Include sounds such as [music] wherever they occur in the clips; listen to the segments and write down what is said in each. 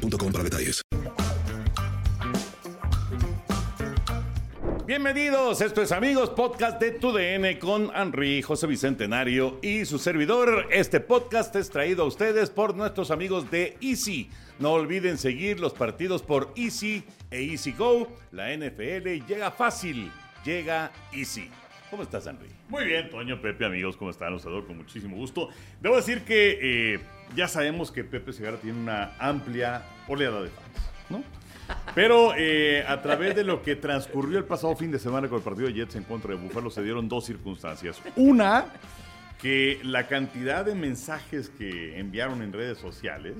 para detalles. Bienvenidos, esto es Amigos, podcast de Tu DN con Henry, José Bicentenario y su servidor. Este podcast es traído a ustedes por nuestros amigos de Easy. No olviden seguir los partidos por Easy e Easy Go. La NFL llega fácil, llega Easy. ¿Cómo estás, Henry? Muy bien, Toño, Pepe, amigos, ¿cómo están? Los saludo con muchísimo gusto. Debo decir que eh, ya sabemos que Pepe Segarra tiene una amplia oleada de fans, ¿no? Pero eh, a través de lo que transcurrió el pasado fin de semana con el partido de Jets en contra de Buffalo se dieron dos circunstancias. Una, que la cantidad de mensajes que enviaron en redes sociales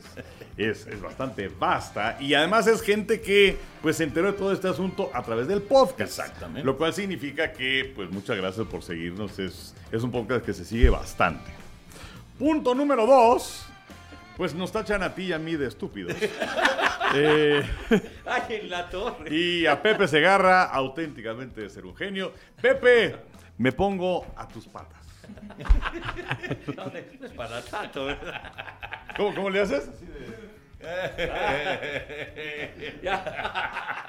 es, es, bastante vasta y además es gente que pues se enteró de todo este asunto a través del podcast. Exactamente. Lo cual significa que pues muchas gracias por seguirnos, es, es un podcast que se sigue bastante. Punto número dos, pues nos tachan a ti y a mí de estúpidos. [laughs] eh, Ay, en la torre. Y a Pepe Segarra, auténticamente de ser un genio. Pepe, me pongo a tus patas. No, no es para tanto, ¿verdad? ¿Cómo, cómo le haces? [laughs] Ya.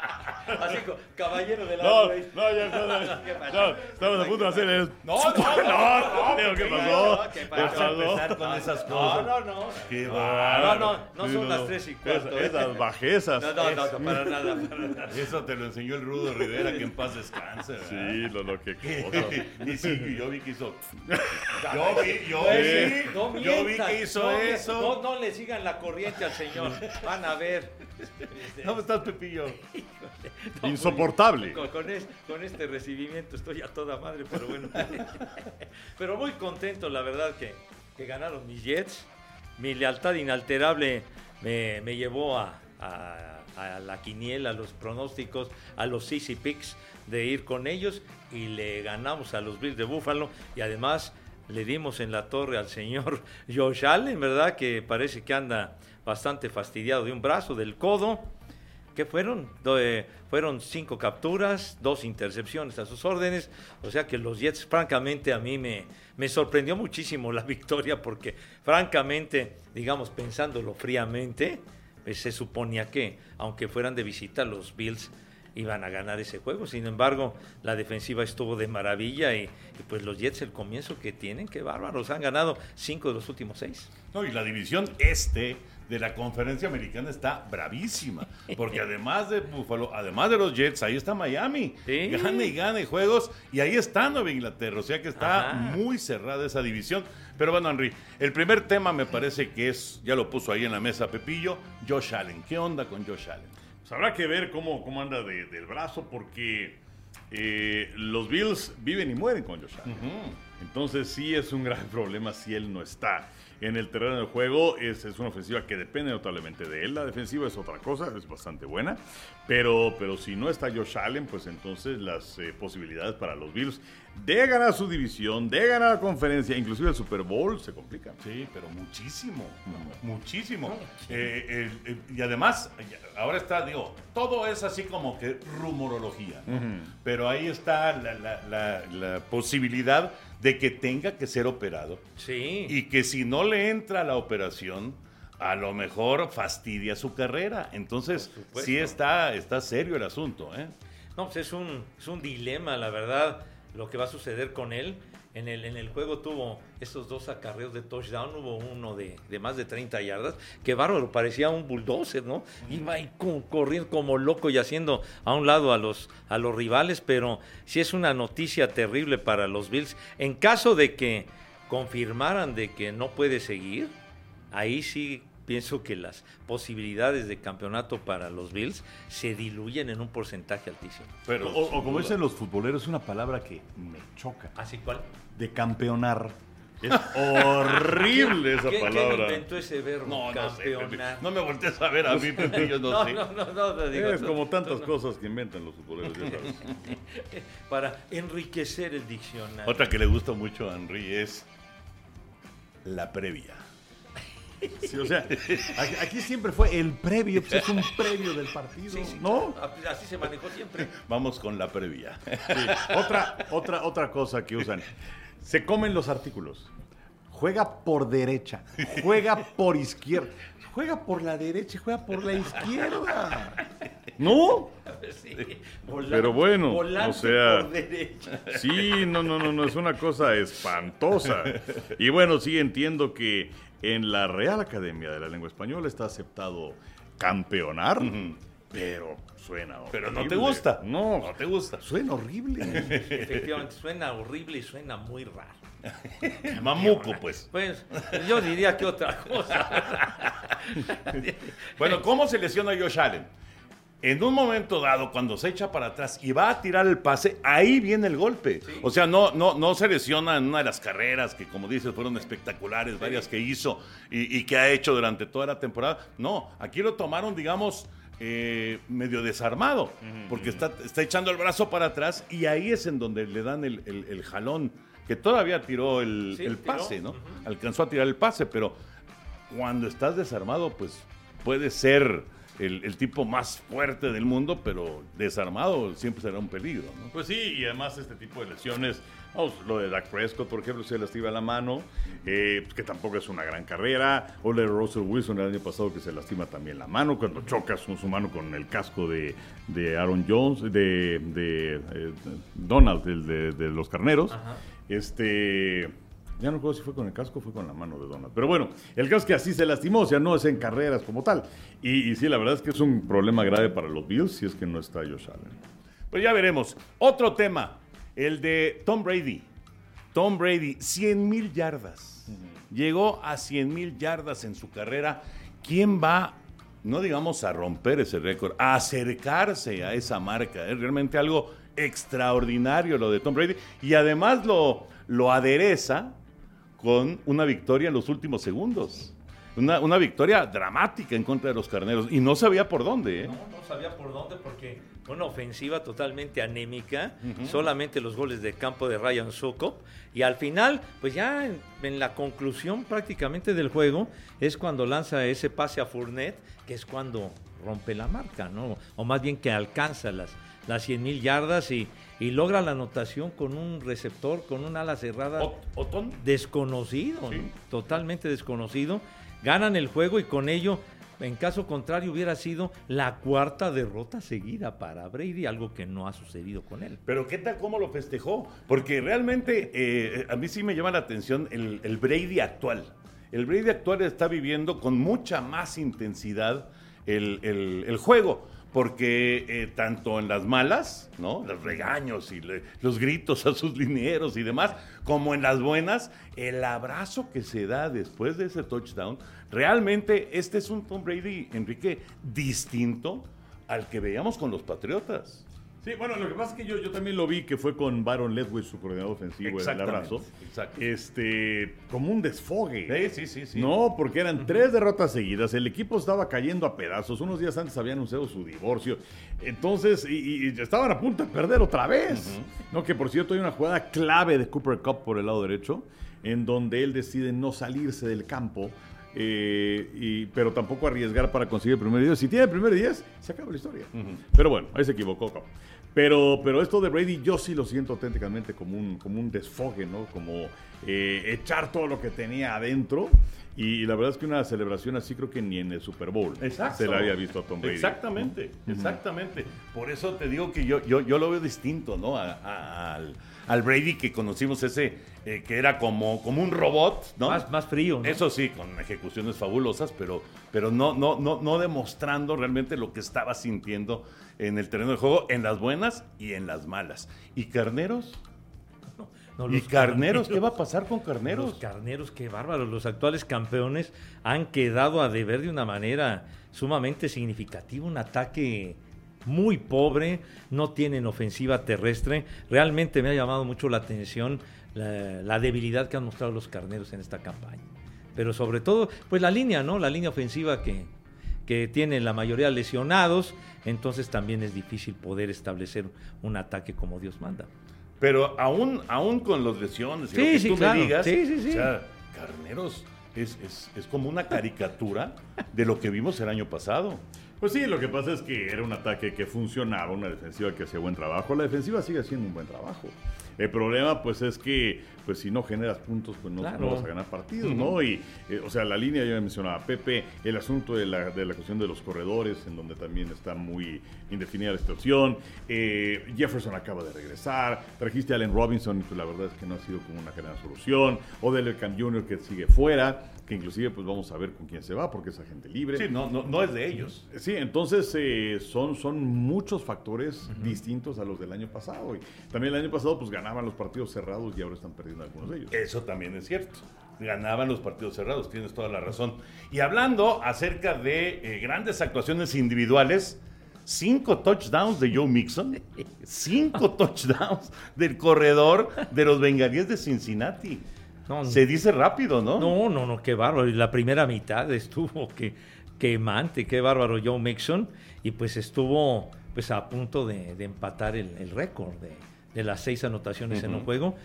Así como caballero de la No, no, ya, no, no, [laughs] ¿Qué no, estamos a punto de hacer el... No, no, [laughs] No, no, ¿qué pasó? ¿Qué ¿Qué pasó? empezar con esas No, cosas. no, no. Qué No, bárbaro. no, no Sí, son las tres y cuarto, ¿eh? Esas bajezas. No, no, no, no, para nada, para nada. [laughs] Eso te lo enseñó el Rudo Rivera, que en paz descanse. Sí, lo, lo que y sí, yo vi que hizo. Yo vi, yo Eh, vi. no yo vi que hizo no, eso. No, no le sigan la corriente al señor. Van a ver. ¿Cómo estás, Pepillo? No, [laughs] Insoportable. Con, con es- con este recibimiento estoy a toda madre, pero bueno. [laughs] pero muy contento, la verdad, que, que ganaron mis Jets. Mi lealtad inalterable me, me llevó a, a- a la quiniela, a los pronósticos, a los easy picks de ir con ellos y le ganamos a los Bills de Buffalo y además le dimos en la torre al señor [laughs] Josh Allen, ¿verdad? Que parece que anda bastante fastidiado de un brazo, del codo. ¿Qué fueron? Eh, fueron cinco capturas, dos intercepciones a sus órdenes. O sea que los Jets, francamente, a mí me, me sorprendió muchísimo la [laughs] victoria porque, francamente, digamos, pensándolo fríamente, pues, se suponía que, aunque fueran de visita, los Bills iban a ganar ese juego. Sin embargo, la defensiva estuvo de maravilla y, pues los Jets, el comienzo que tienen, qué bárbaros. Han ganado cinco de los últimos seis. No, y la división este de la conferencia americana está bravísima. Porque además de Buffalo, además de los Jets, ahí está Miami. Sí. Gane y gane juegos. Y ahí está Nueva Inglaterra. O sea que está Ajá. muy cerrada esa división. Pero bueno, Henry, el primer tema me parece que es, ya lo puso ahí en la mesa Pepillo, Josh Allen. ¿Qué onda con Josh Allen? Pues habrá que ver cómo, cómo anda de- del brazo porque eh, los Bills viven y mueren con Josh Allen. Entonces sí es un gran [laughs] problema si él no está en el terreno del juego. Es, es una ofensiva que depende notablemente de él. La defensiva es otra cosa, es bastante buena. Pero, pero si no está Josh Allen, pues entonces las eh, posibilidades para los Bills de ganar su división, de ganar la conferencia, inclusive el Super Bowl, se complican. Sí, pero muchísimo, muchísimo. Eh, el- el- y además, ahora está, digo, todo es así como que rumorología, ¿no? Pero ahí está la, la- la- la posibilidad de que tenga que ser operado Sí. y que si no le entra la operación, a lo mejor fastidia su carrera. Entonces, sí está, está serio el asunto, ¿eh? No, pues es un, es un dilema, la verdad, lo que va a suceder con él. En el, en el juego tuvo estos dos acarreos de touchdown, hubo uno de, de más de 30 yardas, que bárbaro, parecía un bulldozer, ¿no? Iba ahí co- corriendo como loco y haciendo a un lado a los, a los rivales, pero sí es una noticia terrible para los Bills. En caso de que confirmaran de que no puede seguir, ahí sí pienso que las posibilidades de campeonato para los Bills se diluyen en un porcentaje altísimo. Pero, O, o como dicen los futboleros, una palabra que me choca. ¿Así cuál? De campeonar. [laughs] Es horrible esa ¿Quién- ¿Quién palabra. inventó ese verbo? No, no sé, me voltees a ver a mí, Pepe, yo no, [laughs] no, sé. no, no, no, digo, Es como tantas cosas que inventan los futboleros, ya sabes. [laughs] Para enriquecer el diccionario. Otra que le gusta mucho a Henry es la previa. Sí, o sea, aquí, siempre fue el previo, pues es un previo del partido, Sí, sí, ¿no? Así se manejó siempre. Vamos con la previa. Sí. Otra, otra, otra cosa que usan. Se comen los artículos. Juega por derecha, juega por izquierda, juega por la derecha y juega por la izquierda. ¿No? Sí, volante- Pero bueno, o sea- por derecha. Sí, no, no, no, no, es una cosa espantosa. Y bueno, sí entiendo que en la Real Academia de la Lengua Española está aceptado campeonar, pero suena horrible. Pero no te gusta. No, No te gusta. suena horrible. [laughs] Efectivamente, suena horrible y suena muy raro. [laughs] Mamuco, pues. Pues yo diría que otra cosa. [laughs] Bueno, ¿cómo se lesiona Josh Allen? En un momento dado, cuando se echa para atrás y va a tirar el pase, ahí viene el golpe. O sea, no, no, no se lesiona en una de las carreras que, como dices, fueron espectaculares, varias que hizo y, y que ha hecho durante toda la temporada. No, aquí lo tomaron, digamos, eh, medio desarmado, porque está, está echando el brazo para atrás y ahí es en donde le dan el, el- el jalón, que todavía tiró el, Sí, el tiró. pase, ¿no? Alcanzó a tirar el pase, pero cuando estás desarmado, pues puede ser el, el tipo más fuerte del mundo, pero desarmado siempre será un peligro, ¿no? Pues sí, y además este tipo de lesiones, vamos, lo de Dak Prescott, por ejemplo, se lastima la mano, eh, pues que tampoco es una gran carrera, o la de Russell Wilson el año pasado que se lastima también la mano, cuando choca su, su mano con el casco de, de Aaron Jones, de, de, eh, Donald, el de, de los carneros, Ajá. este... Ya no recuerdo si fue con el casco o fue con la mano de Donald. Pero bueno, el caso es que así se lastimó, o sea, no es en carreras como tal. Y, y sí, la verdad es que es un problema grave para los Bills si es que no está Josh Allen. Pues ya veremos. Otro tema, el de Tom Brady. Tom Brady, 100 mil yardas. Llegó a 100 mil yardas en su carrera. ¿Quién va, no digamos a romper ese récord, a acercarse a esa marca? Es realmente algo extraordinario lo de Tom Brady. Y además lo, lo adereza con una victoria en los últimos segundos. Una, una victoria dramática en contra de los carneros. Y no sabía por dónde, ¿eh? No, no sabía por dónde porque una ofensiva totalmente anémica, solamente los goles de campo de Ryan Sokop y al final, pues ya en, en la conclusión prácticamente del juego es cuando lanza ese pase a Fournette, que es cuando rompe la marca, ¿no? O más bien que alcanza las las 100 mil yardas y, y logra la anotación con un receptor, con un ala cerrada Ot- Otón. desconocido, totalmente desconocido. Ganan el juego y con ello, en caso contrario, hubiera sido la cuarta derrota seguida para Brady, algo que no ha sucedido con él. Pero ¿qué tal cómo lo festejó? Porque realmente eh, a mí sí me llama la atención el, el Brady actual. El Brady actual está viviendo con mucha más intensidad el, el- el juego. Porque eh, tanto en las malas, ¿no? Los regaños y los gritos a sus linieros y demás, como en las buenas, el abrazo que se da después de ese touchdown, realmente este es un Tom Brady, Enrique, distinto al que veíamos con los Patriotas. Sí, bueno, lo que pasa es que yo, yo también lo vi que fue con Baron Ledwich, su coordinador ofensivo, el abrazo. exacto. Este, como un desfogue. Sí, sí, sí, sí. No, porque eran tres derrotas seguidas. El equipo estaba cayendo a pedazos. Unos días antes habían anunciado su divorcio. Entonces, y, y estaban a punto de perder otra vez. No, que por cierto hay una jugada clave de Cooper Cup por el lado derecho, en donde él decide no salirse del campo. Eh, y- pero tampoco arriesgar para conseguir el primer 10. Si tiene el primer 10, se acaba la historia. Pero bueno, ahí se equivocó. Pero, pero esto de Brady yo sí lo siento auténticamente como un, como un desfogue, ¿no? Como eh, echar todo lo que tenía adentro. Y, la verdad es que una celebración así creo que ni en el Super Bowl Exacto. se la había visto a Tom Brady. Exactamente, exactamente. Por eso te digo que yo, yo, yo lo veo distinto, ¿no? A- a- al, al Brady que conocimos ese, eh, que era como, como un robot, ¿no? Más, más frío, ¿no? Eso sí, con ejecuciones fabulosas, pero, pero no, no, no, no demostrando realmente lo que estaba sintiendo en el terreno de juego, en las buenas y en las malas. ¿Y Carneros? No, ¿Y los Carneros? [laughs] ¿Qué va a pasar con Los Carneros? carneros, qué bárbaros. Los actuales campeones han quedado a deber de una manera sumamente significativa. Un ataque muy pobre, no tienen ofensiva terrestre. Realmente me ha llamado mucho la atención la, la debilidad que han mostrado los carneros en esta campaña. Pero sobre todo, pues la línea, ¿no? La línea ofensiva que, que tiene la mayoría lesionados, entonces también es difícil poder establecer un ataque como Dios manda. Pero aún, aún con los lesiones y Sí, lo que sí, tú claro. me digas, Sí, sí, sí. o sea, Carneros es, es- es como una caricatura de lo que vimos el año pasado. Pues sí, lo que pasa es que era un ataque que funcionaba, una defensiva que hacía buen trabajo. La defensiva sigue haciendo un buen trabajo. El problema, pues, es que, pues, si no generas puntos, pues no, Claro. no vas a ganar partidos, ¿no? Y, eh, o sea, la línea, ya mencionaba Pepe, el asunto de la, de la cuestión de los corredores, en donde también está muy indefinida la situación. Eh, Jefferson acaba de regresar. Trajiste a Allen Robinson, y pues, la verdad es que no ha sido como una gran solución. O del Cam Jr. que sigue fuera, que inclusive, pues, vamos a ver con quién se va, porque es agente libre. Sí, no, no, no es de ellos. Sí, entonces eh, son, son muchos factores distintos a los del año pasado. Y también el año pasado pues ganaban los partidos cerrados y ahora están perdiendo algunos de ellos. Eso también es cierto. Ganaban los partidos cerrados, tienes toda la razón. Y hablando acerca de eh, grandes actuaciones individuales, cinco touchdowns de Joe Mixon, cinco [laughs] touchdowns del corredor de los bengalíes de Cincinnati. No, Se dice rápido, ¿no? No, no, no, qué bárbaro. Y la primera mitad estuvo que quemante, qué bárbaro Joe Mixon. Y pues estuvo pues a punto de, de empatar el, el récord de, de las seis anotaciones en un juego.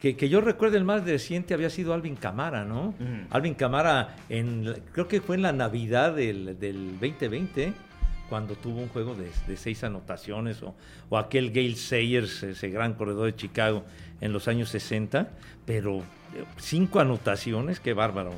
Que, que yo recuerdo el más reciente había sido Alvin Camara, ¿no? Alvin Camara, en, creo que fue en la Navidad del, del 2020, cuando tuvo un juego de, de seis anotaciones, o, o aquel Gail Sayers, ese gran corredor de Chicago en los años 60, pero eh, cinco anotaciones, qué bárbaro.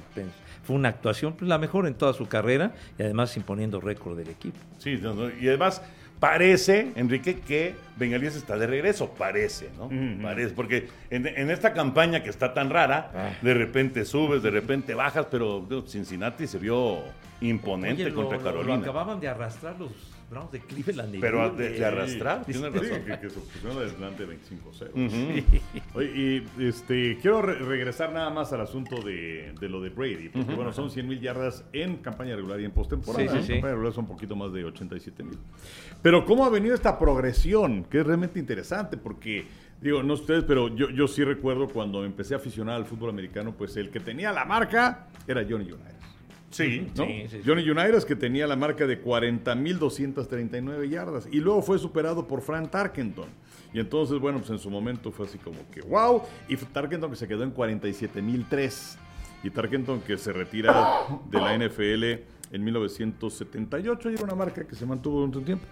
Fue una actuación, pues, la mejor en toda su carrera y además imponiendo récord del equipo. Sí, y además parece, Enrique, que Bengalíes está de regreso, parece, ¿no? Parece, porque en, en esta campaña que está tan rara, Ah. de repente subes, de repente bajas, pero Cincinnati se vio imponente Oye, lo- contra lo- Carolina. Lo acababan de arrastrar los Browns de Cleveland. y- pero de, de arrastrar, Sí, tienes razón. que, que se pusieron adelante 25-0. Ujú. Oye, y este, quiero re- regresar nada más al asunto de, de lo de Brady, porque bueno, son 100 mil yardas en campaña regular y en postemporada. Sí, sí, En sí. campaña regular son un poquito más de 87 mil. Pero cómo ha venido esta progresión, que es realmente interesante, porque digo, no ustedes, pero yo, yo sí recuerdo cuando empecé a aficionar al fútbol americano, pues el que tenía la marca era Johnny Unitas. Sí, ¿no? Sí, sí, sí. Johnny Unitas que tenía la marca de 40.239 yardas y luego fue superado por Frank Tarkenton. Y entonces, bueno, pues en su momento fue así como que wow. Y Tarkenton que se quedó en 47.003. Y Tarkenton que se retira de la NFL en 1978 y era una marca que se mantuvo durante un tiempo.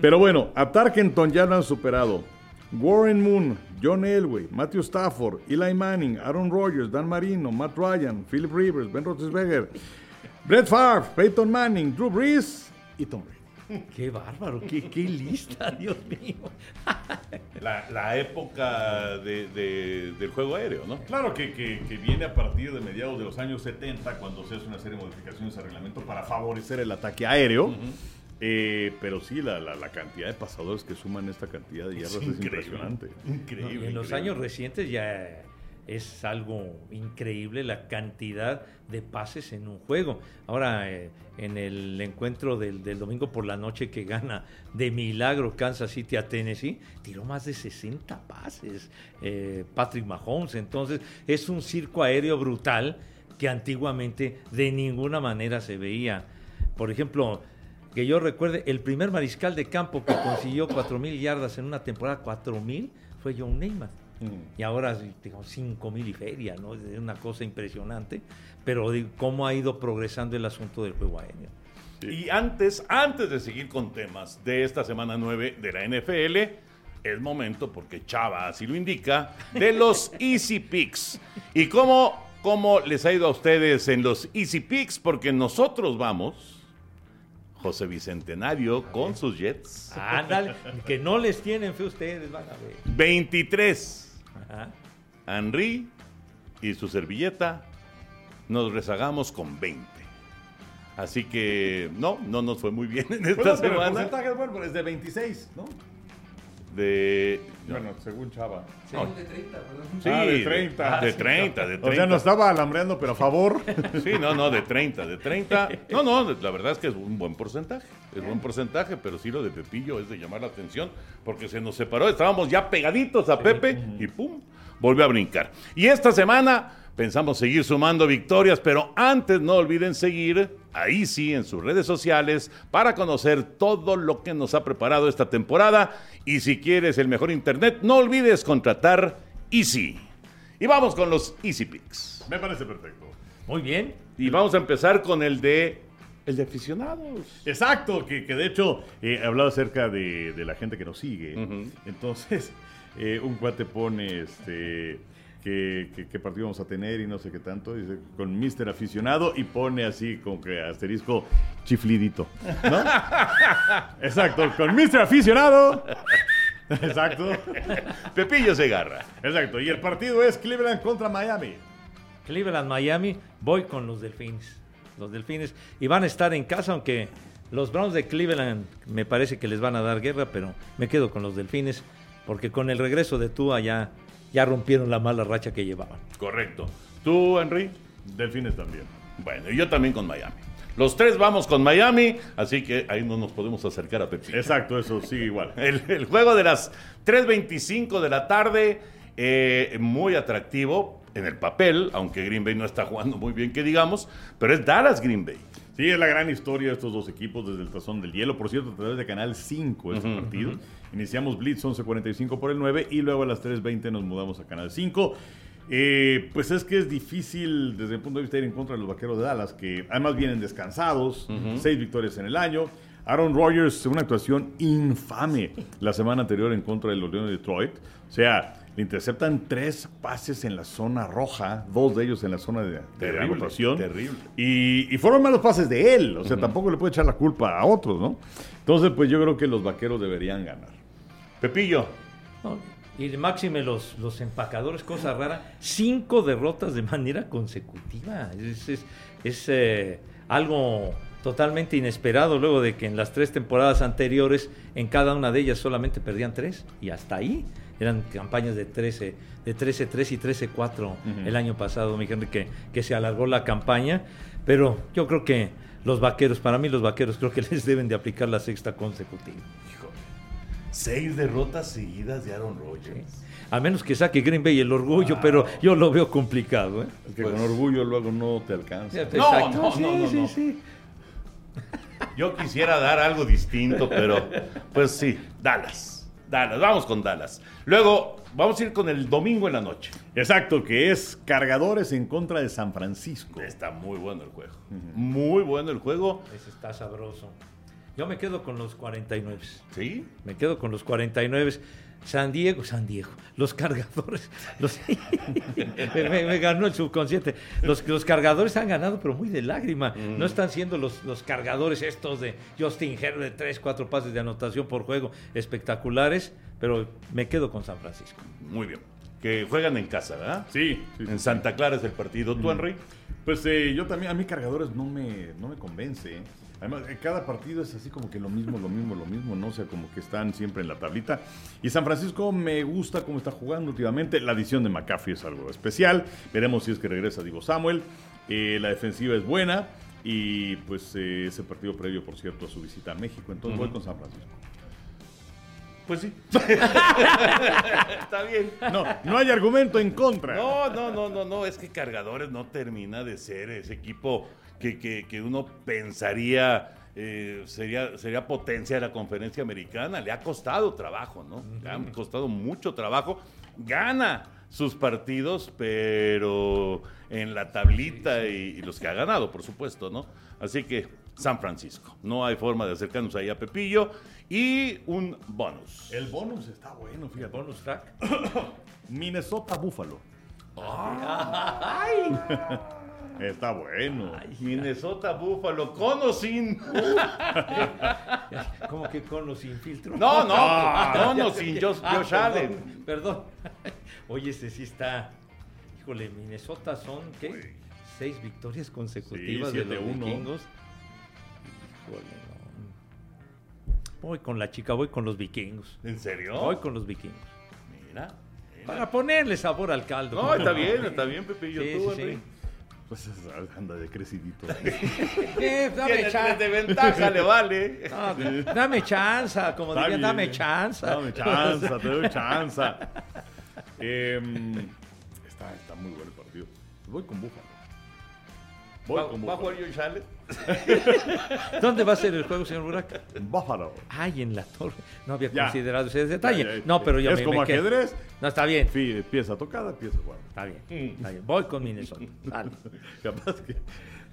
Pero bueno, a Tarkenton ya lo han superado. Warren Moon, John Elway, Matthew Stafford, Eli Manning, Aaron Rodgers, Dan Marino, Matt Ryan, Philip Rivers, Ben Roethlisberger, Brett Favre, Peyton Manning, Drew Brees y Tom Brady. [laughs] Qué bárbaro, qué, qué lista, [laughs] Dios mío. la, la época de- de- del juego aéreo, ¿no? Claro que, que- que viene a partir de mediados de los años 70, cuando se hace una serie de modificaciones al reglamento para favorecer el ataque aéreo. Eh, pero sí, la, la- la cantidad de pasadores que suman esta cantidad de yardas es, impresionante. Increíble. En los años recientes ya es algo increíble la cantidad de pases en un juego. Ahora, eh, en el encuentro del, domingo por la noche que gana de milagro Kansas City a Tennessee, tiró más de 60 pases eh, Patrick Mahomes. Entonces, es un circo aéreo brutal que antiguamente de ninguna manera se veía. Por ejemplo, que yo recuerde, el primer mariscal de campo que consiguió 4.000 yardas en una temporada, 4.000, fue John Neymar. Y ahora, digamos, 5.000 y feria, ¿no? Es una cosa impresionante. Pero cómo ha ido progresando el asunto del juego aéreo. Y antes, antes de seguir con temas de esta semana 9 de la NFL, es momento, porque Chava así lo indica, de los [laughs] Easy Picks. ¿Y cómo, cómo les ha ido a ustedes en los Easy Picks? Porque nosotros vamos, José Bicentenario con sus Jets, Ándale, que no les tienen fe ustedes, van a ver. 23. Ajá. Henry y su servilleta nos rezagamos con 20. Así que no, no nos fue muy bien en esta Bueno, pero el semana. porcentaje bueno, es de 26, ¿no? De... Bueno, según Chava. Sí. de 30, perdón. Sí, Ah, de 30. De 30, de 30. O sea, no estaba alambreando, pero a favor. [laughs] Sí, no, no, de 30, de 30. No, no, la verdad es que es un buen porcentaje. Es buen porcentaje, pero sí lo de Pepillo es de llamar la atención porque se nos separó. Estábamos ya pegaditos a Pepe y ¡pum! Volvió a brincar. Y esta semana pensamos seguir sumando victorias, pero antes no olviden seguir ahí sí en sus redes sociales para conocer todo lo que nos ha preparado esta temporada. Y si quieres el mejor internet, no olvides contratar Easy. Y vamos con los Easy Picks. Me parece perfecto. Muy bien. Y vamos a empezar con el de el de aficionados. Exacto, que, que de hecho eh, hablaba acerca de, de la gente que nos sigue. Entonces, [laughs] eh, un cuate pone este que, que- qué partido vamos a tener y no sé qué tanto, dice con Mister aficionado y pone así como que asterisco chiflidito. ¿No? [laughs] Exacto, con Mister aficionado. Exacto. Pepillo Segarra. Exacto. Y el partido es Cleveland contra Miami. Cleveland, Miami, voy con los Delfines. Los Delfines. Y van a estar en casa, aunque los Browns de Cleveland me parece que les van a dar guerra, pero me quedo con los Delfines, porque con el regreso de Tua ya, ya rompieron la mala racha que llevaban. Correcto. ¿Tú, Henry? Delfines también. Bueno, y yo también con Miami. Los tres vamos con Miami, así que ahí no nos podemos acercar a Pepillo. Exacto, eso sigue igual. [laughs] El, el juego de las 3.25 de la tarde, eh, muy atractivo en el papel, aunque Green Bay no está jugando muy bien, que digamos, pero es Dallas Green Bay. Sí, es la gran historia de estos dos equipos desde el tazón del hielo. Por cierto, a través de Canal 5 este partido. Iniciamos Blitz 11.45 por el 9 y luego a las 3.20 nos mudamos a Canal 5. Eh, pues es que es difícil desde el punto de vista de ir en contra de los vaqueros de Dallas, que además vienen descansados, seis victorias en el año. Aaron Rodgers, una actuación infame la semana anterior en contra de los Leones de Detroit. O sea, le interceptan tres pases en la zona roja, dos de ellos en la zona de, de Terrible, anotación. terrible. Y, y fueron malos pases de él. O sea, tampoco le puede echar la culpa a otros, ¿no? Entonces, pues yo creo que los vaqueros deberían ganar. Pepillo, ¿no? Y máxime los, los empacadores, cosa rara, cinco derrotas de manera consecutiva. Es, es- es, eh, algo totalmente inesperado luego de que en las tres temporadas anteriores, en cada una de ellas solamente perdían tres. Y hasta ahí eran campañas de 13, de 13-3 y 13-4 el año pasado, mi Henry, que, que se alargó la campaña. Pero yo creo que los vaqueros, para mí los vaqueros creo que [laughs] les deben de aplicar la sexta consecutiva. seis derrotas seguidas de Aaron Rodgers. A menos que saque Green Bay el orgullo, pero yo lo veo complicado. ¿eh? Es que Pues- con orgullo luego no te alcanza. No, no, Sí, no, no, sí, sí. Yo quisiera dar algo distinto, pero pues sí, Dallas. Dallas, vamos con Dallas. Luego, vamos a ir con el domingo en la noche. Exacto, que es cargadores en contra de San Francisco. Está muy bueno el juego. Muy bueno el juego. Ese está sabroso. Yo me quedo con los 49. ¿Sí? Me quedo con los 49. San Diego, San Diego, los cargadores, los- [laughs] me, me- me ganó el subconsciente. Los, los cargadores han ganado, pero muy de lágrima. No están siendo los, los cargadores estos de Justin Herbert de 3, 4 pases de anotación por juego espectaculares, pero me quedo con San Francisco. Muy bien. Que juegan en casa, ¿verdad? Sí, sí, sí. En Santa Clara es el partido. ¿Tú, Henry? Pues eh, yo también, a mí cargadores no me, no me convence. Además, cada partido es así como que lo mismo, lo mismo, lo mismo, no o sea, como que están siempre en la tablita. Y San Francisco me gusta cómo está jugando últimamente. La adición de McCaffrey es algo especial. Veremos si es que regresa Divo Samuel. Eh, la defensiva es buena. Y pues eh, ese partido previo, por cierto, a su visita a México. Entonces voy con San Francisco. Pues sí. [laughs] Está bien. No, no hay argumento en contra. No, no, no, no, no. Es que Cargadores no termina de ser ese equipo que, que- que uno pensaría eh, sería, sería potencia de la conferencia americana. Le ha costado trabajo, ¿no? Le ha costado mucho trabajo. Gana sus partidos, pero en la tablita Y, y los que ha ganado, por supuesto, ¿no? Así que San Francisco. No hay forma de acercarnos ahí a Pepillo. Y un bonus. El bonus está bueno, fíjate. Bonus track. [coughs] Minnesota Buffalo. [laughs] Está bueno. Minnesota Buffalo, con o sin. [laughs] Como que con sin filtro. No, no, Ah. con o sin [laughs] Josh, Ah, Josh Allen. Perdón. [laughs] Oye, este sí está. Híjole, Minnesota son, ¿qué? Seis victorias consecutivas Sí, de los 7-1. vikingos. Híjole, no. Voy con la chica, voy con los vikingos. ¿En serio? Voy con los vikingos. Mira. mira. Para ponerle sabor al caldo. No, está bien, está bien, Pepillo. Sí, tú, sí, Henry. sí. Pues es- anda de crecidito. [laughs] Eh, dame chance. de ventaja, le vale. No, dame chance, como Está dirían, bien. dame chance. Dame chance, te doy chance. [laughs] Em, está, está muy bueno el partido. Voy con Búfalo. Voy ¿Va, con va a Búfalo. jugar Josh Allen? [laughs] ¿Dónde va a ser el juego, señor Burak? Búfalo. Ay, en la torre. No había Ya. considerado ese detalle. Ya, ya, no, pero yo Es me, como me quedo. ajedrez. No, está bien. Fi- Pieza tocada, pieza jugada. Está bien. Está bien. Voy con Minnesota. Dale. [laughs] Capaz que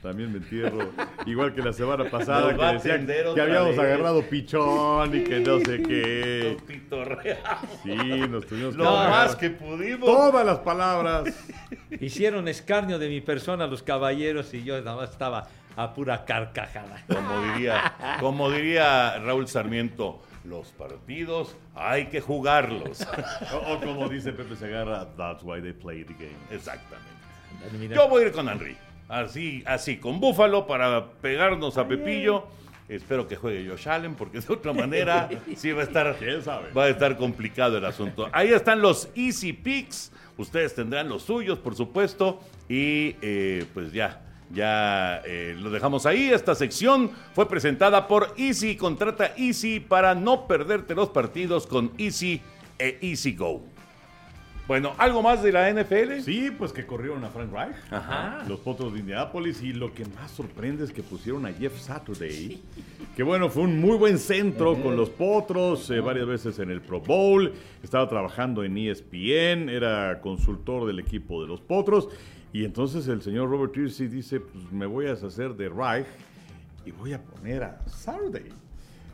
también me entierro. Igual que la semana pasada Nos que decían que habíamos vez. agarrado pichón y que no sé qué. Sí, nos tuvimos que Lo agarrar más que pudimos. Todas las palabras. Hicieron escarnio de mi persona los caballeros y yo nada más estaba a pura carcajada. Como diría, como diría Raúl Sarmiento, los partidos hay que jugarlos. O, o como dice Pepe Segarra, that's why they play the game. Exactamente. Yo voy a ir con Henry. Así, así, con Búfalo para pegarnos a Pepillo. Espero que juegue Josh Allen, porque de otra manera [laughs] sí va a estar, ¿Quién sabe? va a estar complicado el asunto. Ahí están los Easy Picks. Ustedes tendrán los suyos, por supuesto. Y eh, pues ya, ya eh, lo dejamos ahí. Esta sección fue presentada por Easy. Contrata Easy para no perderte los partidos con Easy e Easy Go. Bueno, ¿algo más de la NFL? Sí, pues que corrieron a Frank Reich. Ajá. Los potros de Indianapolis y lo que más sorprende es que pusieron a Jeff Saturday, que bueno, fue un muy buen centro con los potros, eh, varias veces en el Pro Bowl, estaba trabajando en ESPN, era consultor del equipo de los potros, y entonces el señor Robert Piercy dice, pues me voy a deshacer de Reich y voy a poner a Saturday.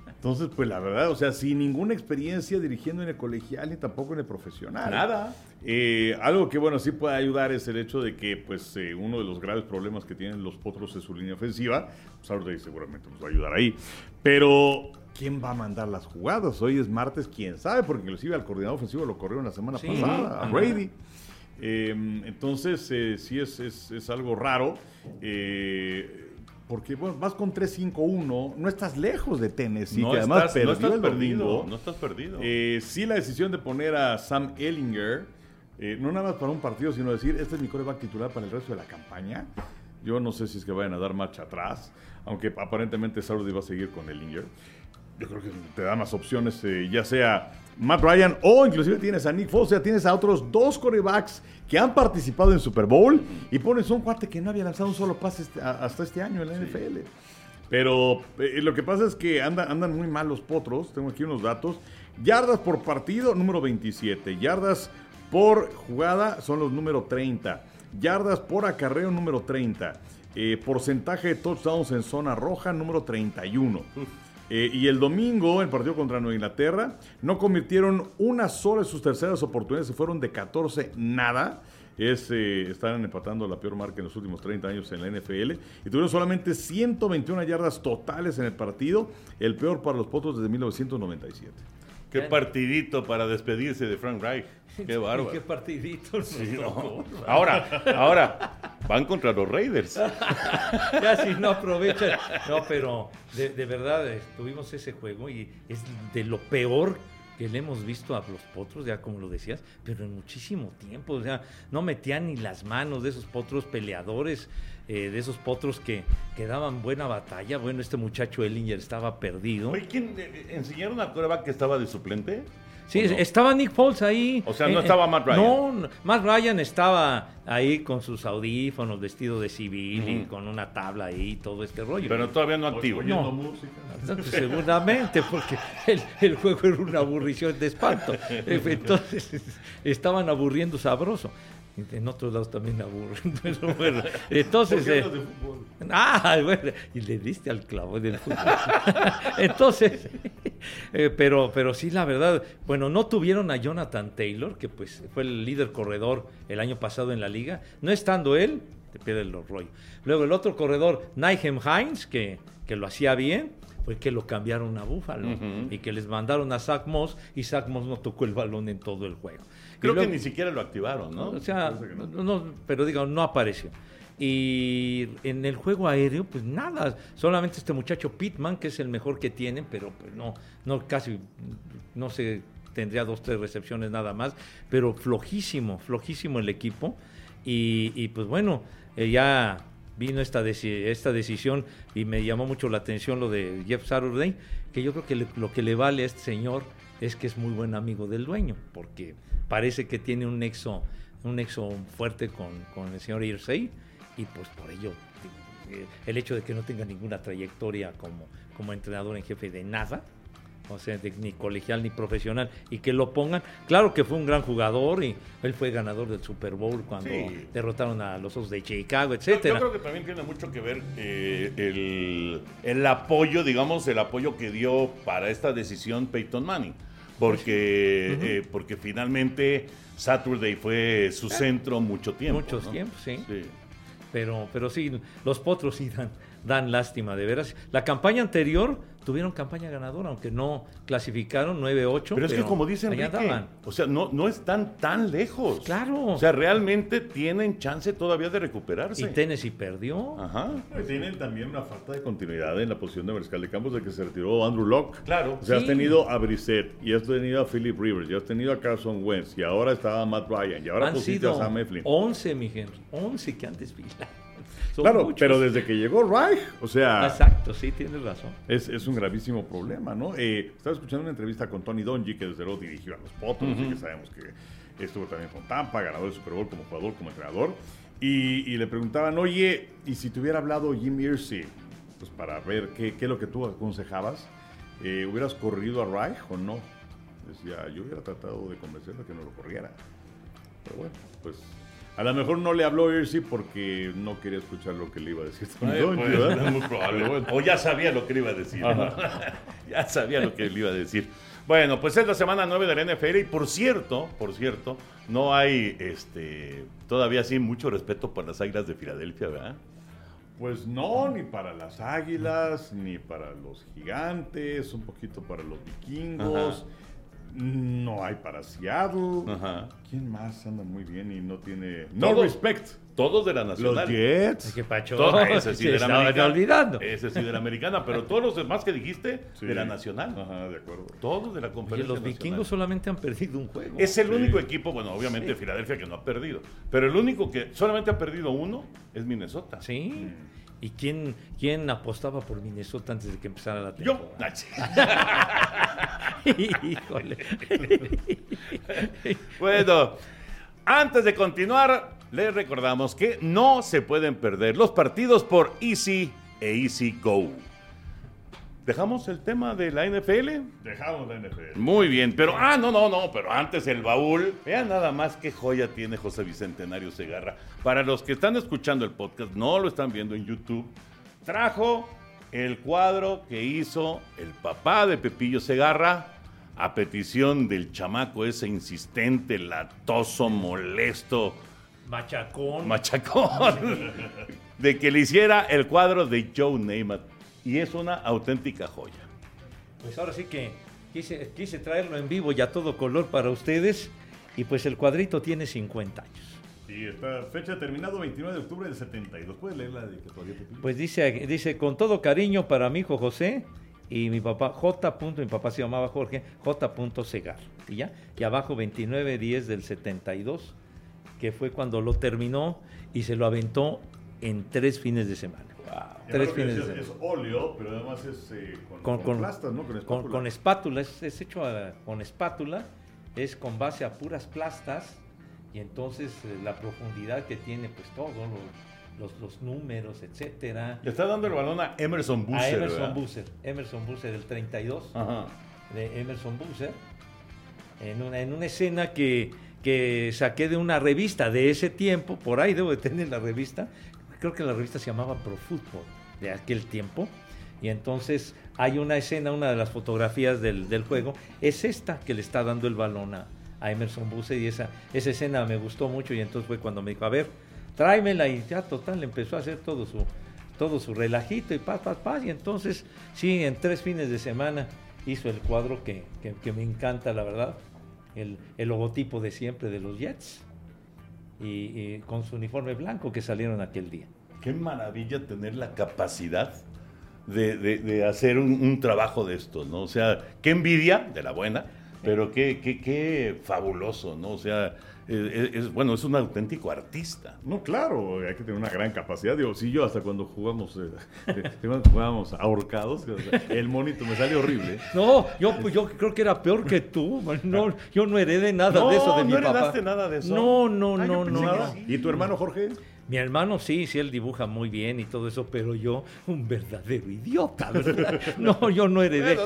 Entonces, pues la verdad, o sea, sin ninguna experiencia dirigiendo en el colegial ni tampoco en el profesional. Nada. Eh, algo que, bueno, sí puede ayudar es el hecho de que, pues, eh, uno de los graves problemas que tienen los potros es su línea ofensiva. Saturday seguramente nos va a ayudar ahí. Pero, ¿quién va a mandar las jugadas? Hoy es martes, quién sabe, porque inclusive al coordinador ofensivo lo corrieron la semana Sí. pasada, a. Brady. Eh, entonces, eh, sí es, es- es algo raro. eh, porque, bueno, vas con 3-5-1, no estás lejos de Tennessee, que además estás, perdió no estás el perdido. domingo. No estás perdido. Eh, sí, la decisión de poner a Sam Ellinger, no nada más para un partido, sino decir, este es mi coreback titular para el resto de la campaña. Yo no sé si es que vayan a dar marcha atrás, aunque aparentemente Saturday va a seguir con Ellinger. Yo creo que te da más opciones, ya sea Matt Ryan o inclusive tienes a Nick Foles, o sea, tienes a otros dos corebacks que han participado en Super Bowl y pones un cuate que no había lanzado un solo pase este- a- hasta este año en la NFL. Pero eh, lo que pasa es que andan, andan muy mal los potros. Tengo aquí unos datos. Yardas por partido, número 27. Yardas por jugada son los número 30. Yardas por acarreo, número 30. Eh, porcentaje de touchdowns en zona roja, número 31. Eh, y el domingo, el partido contra Nueva Inglaterra, no convirtieron una sola de sus terceras oportunidades, se fueron de 14 nada. Es, eh, están empatando la peor marca en los últimos 30 años en la NFL. Y tuvieron solamente 121 yardas totales en el partido, el peor para los Potros desde 1997. Qué partidito para despedirse de Frank Reich. Qué bárbaro. Qué partidito Sí, no. Ahora, ahora, van contra los Raiders. [laughs] Ya si no aprovechan. No, pero de, de verdad eh, tuvimos ese juego y es de lo peor que le hemos visto a los potros, ya como lo decías, pero en muchísimo tiempo. O sea, no metían ni las manos de esos potros peleadores, eh, de esos potros que, que daban buena batalla. Bueno, este muchacho Ellinger estaba perdido. Oye, ¿quién eh, enseñaron al coreback que estaba de suplente? Sí, ¿O no? estaba Nick Foles ahí. O sea, no Eh, estaba Matt Ryan. No, no, Matt Ryan estaba ahí con sus audífonos, vestido de civil y con una tabla ahí, todo este rollo. Pero todavía no activo. Oyendo No. música. Entonces, seguramente, porque el, el juego era una aburrición de espanto. [laughs] Entonces, estaban aburriendo sabroso. En otros lados también aburren. [laughs] Pero bueno, entonces. ¿Por qué eh, hablas de fútbol? Ah, bueno, y le diste al clavo del fútbol. [laughs] Entonces, eh, pero, pero sí, la verdad, bueno, no tuvieron a Jonathan Taylor, que pues fue el líder corredor el año pasado en la liga. No estando él, te pierde el rollo. Luego el otro corredor, Nyhem Hines, que, que lo hacía bien, fue que lo cambiaron a Búfalo y que les mandaron a Zach Moss y Zach Moss no tocó el balón en todo el juego. Creo que ni siquiera lo activaron, ¿no? o sea, no, no, pero digo, no apareció. Y en el juego aéreo, pues nada, solamente este muchacho Pittman, que es el mejor que tienen, pero pues no, no casi, no sé, tendría dos, tres recepciones nada más, pero flojísimo, flojísimo el equipo. Y, y pues bueno, eh, ya vino esta, deci- esta decisión y me llamó mucho la atención lo de Jeff Saturday, que yo creo que le- lo que le vale a este señor es que es muy buen amigo del dueño, porque parece que tiene un nexo, un nexo fuerte con, con el señor Irsey y pues por ello eh, el hecho de que no tenga ninguna trayectoria como, como entrenador en jefe de nada, o sea, de- ni colegial ni profesional, y que lo pongan. Claro que fue un gran jugador y él fue ganador del Super Bowl cuando Sí. derrotaron a los Osos de Chicago, Yo, etcétera. yo creo que también tiene mucho que ver eh, el, el apoyo, digamos, el apoyo que dio para esta decisión Peyton Manning. Porque, eh, porque finalmente Saturday fue su centro mucho tiempo. Muchos ¿no? tiempos, sí. Sí. Pero, pero sí, los potros sí dan, dan lástima, de veras. La campaña anterior tuvieron campaña ganadora, aunque no clasificaron 9-8. Pero es que como dice allá Enrique, andaban. o sea, no, no están tan lejos. Claro. O sea, realmente tienen chance todavía de recuperarse. Y Tennessee perdió. Ajá. Pues tienen también una falta de continuidad en la posición de mariscal de campos de que se retiró Andrew Locke. Claro. O sea, has tenido a Brissett, y has tenido a Philip Rivers, y has tenido a Carson Wentz, y ahora estaba Matt Ryan, y ahora Han pusiste sido a Sam Eflin. 11, mi Henry. 11 que han desfilado. Son Claro, muchos. pero desde que llegó Reich, o sea, Exacto, sí, tienes razón. es, es un gravísimo problema, ¿no? Eh, estaba escuchando una entrevista con Tony Donji, que desde luego dirigió a los Potros, y que sabemos que estuvo también con Tampa, ganador del Super Bowl como jugador, como entrenador, y, y le preguntaban, oye, ¿y si te hubiera hablado Jim Irsay, pues para ver qué, qué es lo que tú aconsejabas, eh, ¿hubieras corrido a Reich o no? Decía, yo hubiera tratado de convencerlo que no lo corriera. Pero bueno, pues a lo mejor no le habló Irsay porque no quería escuchar lo que le iba a decir Dungy, pues. O ya sabía lo que le iba a decir. ¿no? [laughs] ya sabía lo que le iba a decir. Bueno, pues es la semana 9 de la NFL y por cierto, por cierto, no hay este todavía sí mucho respeto por las Águilas de Filadelfia, ¿verdad? Pues no, ni para las águilas, ni para los gigantes, un poquito para los vikingos. No hay para Seattle. Ajá. ¿Quién más anda muy bien y no tiene... No respect. Todos de la Los Nacional. Jets. Qué pacho. Todo- [laughs] ese sí de la americana. olvidando. Ese sí de la americana, pero [laughs] todos los demás que dijiste Sí. de la Nacional. Ajá, de acuerdo. Todos de la Oye, conferencia los nacional. vikingos solamente han perdido un juego. Es el Sí. único equipo, bueno, obviamente Filadelfia que no ha perdido, pero el único que solamente ha perdido uno es Minnesota. Sí. ¿Y quién, quién apostaba por Minnesota antes de que empezara la Yo. temporada? [laughs] Híjole. Bueno, antes de continuar, les recordamos que no se pueden perder los partidos por Easy e Easy Go. ¿Dejamos el tema de la NFL? Dejamos la NFL. Muy bien, pero ah, no, no, no, pero antes el baúl. Vean nada más qué joya tiene José Bicentenario Segarra. Para los que están escuchando el podcast, no lo están viendo en YouTube, trajo el cuadro que hizo el papá de Pepillo Segarra a petición del chamaco ese insistente, latoso, molesto, Machacón. machacón, [laughs] de que le hiciera el cuadro de Joe Namath. Y es una auténtica joya. Pues ahora sí que quise, quise traerlo en vivo y a todo color para ustedes. Y pues el cuadrito tiene 50 años. Sí, está fecha terminado 29 de octubre del 72. ¿Puedes leer la dedicatoria? Pues dice, dice, con todo cariño para mi hijo José y mi papá, J. punto, mi papá se llamaba Jorge, J. Segar. Y ya, y abajo 29-10 del 72, que fue cuando lo terminó y se lo aventó en tres fines de semana. Tres fines de semana. Es óleo, pero además es eh, con, Con, con plastas, ¿no? Con con- espátula. con espátula, es, es hecho a- con espátula, es con base a puras plastas y entonces eh, la profundidad que tiene, pues todo, los, los, los números, etcétera. Le está dando el balón a Emerson Busser. a Emerson ¿verdad? Busser, Emerson Busser del 32 Ajá. de Emerson Busser, en una, en una escena que, que saqué de una revista de ese tiempo, por ahí debo de tener la revista, creo que la revista se llamaba Pro Football de aquel tiempo, y entonces hay una escena, una de las fotografías del, del juego, es esta que le está dando el balón a, Emerson Busser, y esa, esa escena me gustó mucho, y entonces fue cuando me dijo, a ver, tráemela, y ya total, empezó a hacer todo su, todo su relajito y paz, paz, paz. Y entonces, sí, en tres fines de semana hizo el cuadro que, que- que me encanta, la verdad. El, el logotipo de siempre de los Jets. Y, con su uniforme blanco que salieron aquel día. Qué maravilla tener la capacidad de, hacer un, trabajo de estos, ¿no? O sea, qué envidia, de la buena, pero qué, qué, qué fabuloso, ¿no? O sea, es, bueno, es un auténtico artista. No, claro, hay que tener una gran capacidad. Digo, si yo hasta cuando jugamos, eh, [laughs] jugábamos ahorcados, el monito me sale horrible. No, yo, pues, yo creo que era peor que tú. No, yo no heredé nada de eso de mi papá. No heredaste nada de eso. No, no, ah, no, no. ¿Y tu hermano Jorge? Mi hermano sí, sí, él dibuja muy bien y todo eso, pero yo, un verdadero idiota, ¿verdad? [laughs] No, yo no heredé.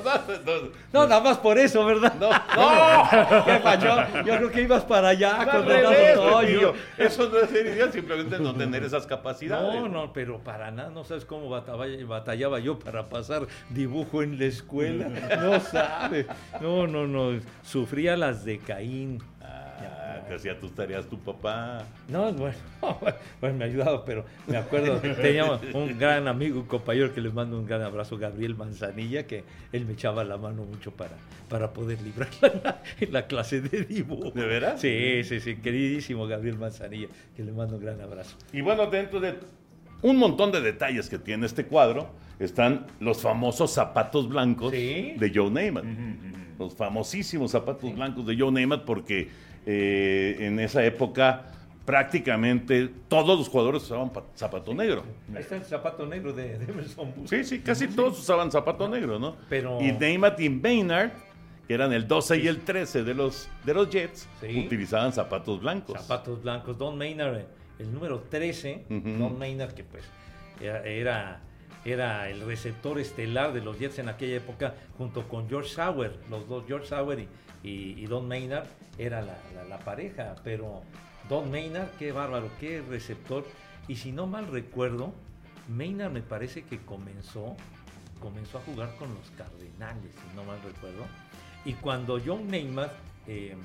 No, nada más por eso, ¿verdad? No, no. [laughs] ¿Qué pasó? Yo creo que ibas para allá con el Eso no es ser idiota, simplemente no tener esas capacidades. No, no, pero para nada, no sabes cómo batallaba yo para pasar dibujo en la escuela. [laughs] No sabes. No, no, no. Sufría las de Caín que hacía tus tareas tu papá. No, bueno, [laughs] pues me ha ayudado, pero me acuerdo, teníamos un gran amigo, un compañero que le mando un gran abrazo, Gabriel Manzanilla, que él me echaba la mano mucho para, para poder librar [laughs] en la clase de dibujo. ¿De veras? Sí, sí, sí, queridísimo Gabriel Manzanilla, que le mando un gran abrazo. Y bueno, dentro de un montón de detalles que tiene este cuadro, están los famosos zapatos blancos de Joe Namath. Los famosísimos zapatos blancos de Joe Namath porque eh, en esa época prácticamente todos los jugadores usaban zapato negro. Ahí está el zapato negro de, Emerson Sí, sí, casi todos usaban zapato negro, ¿no? Pero... Y Neymar y Maynard, que eran el 12 y el 13 de los, de los Jets, utilizaban zapatos blancos. Zapatos blancos. Don Maynard, el número 13, Don Maynard, que pues era, era, el receptor estelar de los Jets en aquella época, junto con George Sauer, los dos, George Sauer y y, Don Maynard era la, pareja, pero Don Maynard, qué bárbaro, qué receptor. Y si no mal recuerdo, Maynard me parece que comenzó, comenzó a jugar con los Cardenales, si no mal recuerdo. Y cuando John Neymar eh,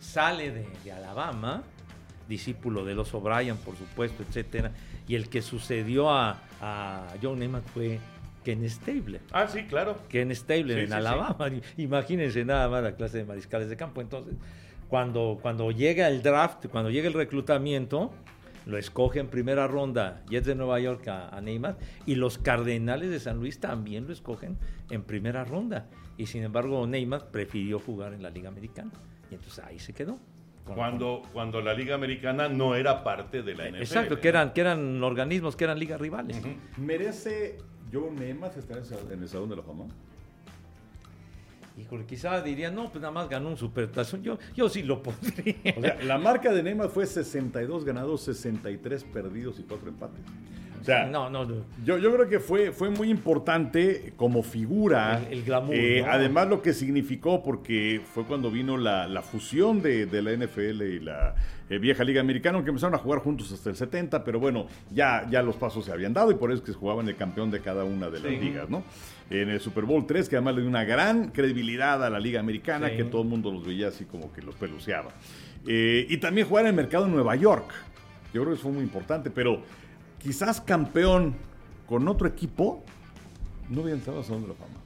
sale de, Alabama, discípulo de los O'Brien, por supuesto, etcétera, y el que sucedió a, a John Neymar fue Ken Stable. Ah, sí, claro. Ken Stable en Alabama. Imagínense nada más la clase de mariscales de campo. Entonces, cuando, cuando llega el draft, cuando llega el reclutamiento, lo escoge en primera ronda Jets de Nueva York a, Neymar y los Cardenales de San Luis también lo escogen en primera ronda. Y sin embargo, Neymar prefirió jugar en la Liga Americana. Y entonces ahí se quedó. Cuando, cuando la Liga Americana no era parte de la NFL. Exacto, que eran, que eran organismos, que eran ligas rivales. ¿Merece Joe Namath está en el Salón de la Fama. Híjole, quizá diría, no, pues nada más ganó un supertazón. Yo, yo sí lo pondría. O sea, la marca de Neymar fue 62 ganados, 63 perdidos y 4 empates. O sea, no, no, Yo, yo creo que fue, fue muy importante como figura. El, glamour. Eh, además, lo que significó, porque fue cuando vino la, fusión de, la NFL y la eh, vieja Liga Americana, aunque empezaron a jugar juntos hasta el 70, pero bueno, ya, ya los pasos se habían dado y por eso es que jugaban el campeón de cada una de las ligas, ¿no? En el Super Bowl 3, que además le dio una gran credibilidad a la Liga Americana, que todo el mundo los veía así como que los peluceaba. Eh, y también jugar en el mercado en Nueva York. Yo creo que eso fue muy importante, pero quizás campeón con otro equipo, no hubiera entrado a Salón de la Fama.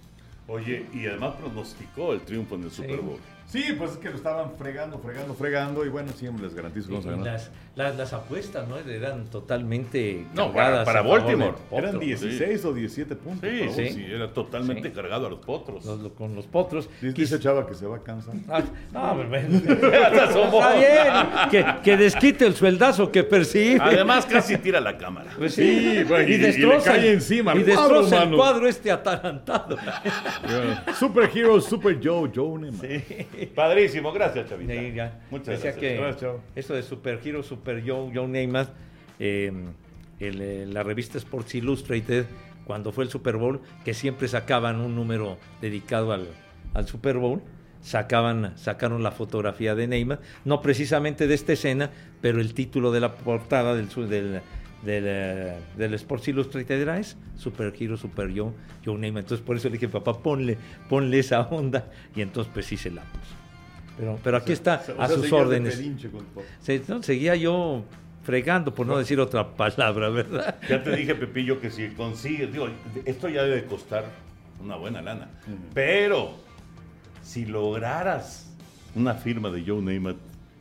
Oye, y además pronosticó el triunfo en el Super Bowl. Sí, pues es que lo estaban fregando, fregando, fregando y bueno, siempre les garantizo que vamos a ganar. Las, las, apuestas, ¿no? Eran totalmente No, para, para Baltimore. Eran 16 o 17 puntos. Sí, sí, sí, era totalmente cargado a los potros. con los potros. Dice Chava que se va a cansar. Ah, no, [laughs] [laughs] Está bien, que, que, desquite el sueldazo que percibe. Además casi tira la cámara. Pues sí, y, destroza, cae encima. Y destroza el cuadro este atarantado. [laughs] Superhero, Super Joe, Joe Sí. [laughs] Padrísimo, gracias, Chavita. Muchas gracias. Que esto de Super Hero, Super Joe, Joe Neymar, em, eh, la revista Sports Illustrated, cuando fue el Super Bowl, que siempre sacaban un número dedicado al, Super Bowl, sacaban, sacaron la fotografía de Neymar, no precisamente de esta escena, pero el título de la portada del, del, del, eh, del Sports Illustrated era es Super Hero, Super Joe, Joe Neymar. Entonces por eso le dije, papá, ponle, ponle esa onda. Y entonces pues sí se la puso. Pero, pero aquí está a sus órdenes. seguía yo fregando, por no decir otra palabra, ¿verdad? Ya te dije, Pepillo, que si consigues, digo, esto ya debe costar una buena lana. Pero si lograras una firma de Joe Namath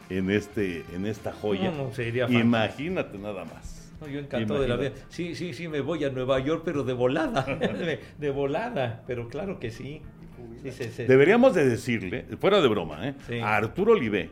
en, este, en esta joya. No, no, sería Imagínate nada más. No, yo encantado de la vida. Sí, sí, sí, me voy a Nueva York, pero de volada. [laughs] de, de volada. Pero claro que sí. Sí, sí, sí. Deberíamos de decirle, fuera de broma, ¿eh? Sí. a Arturo Olivé,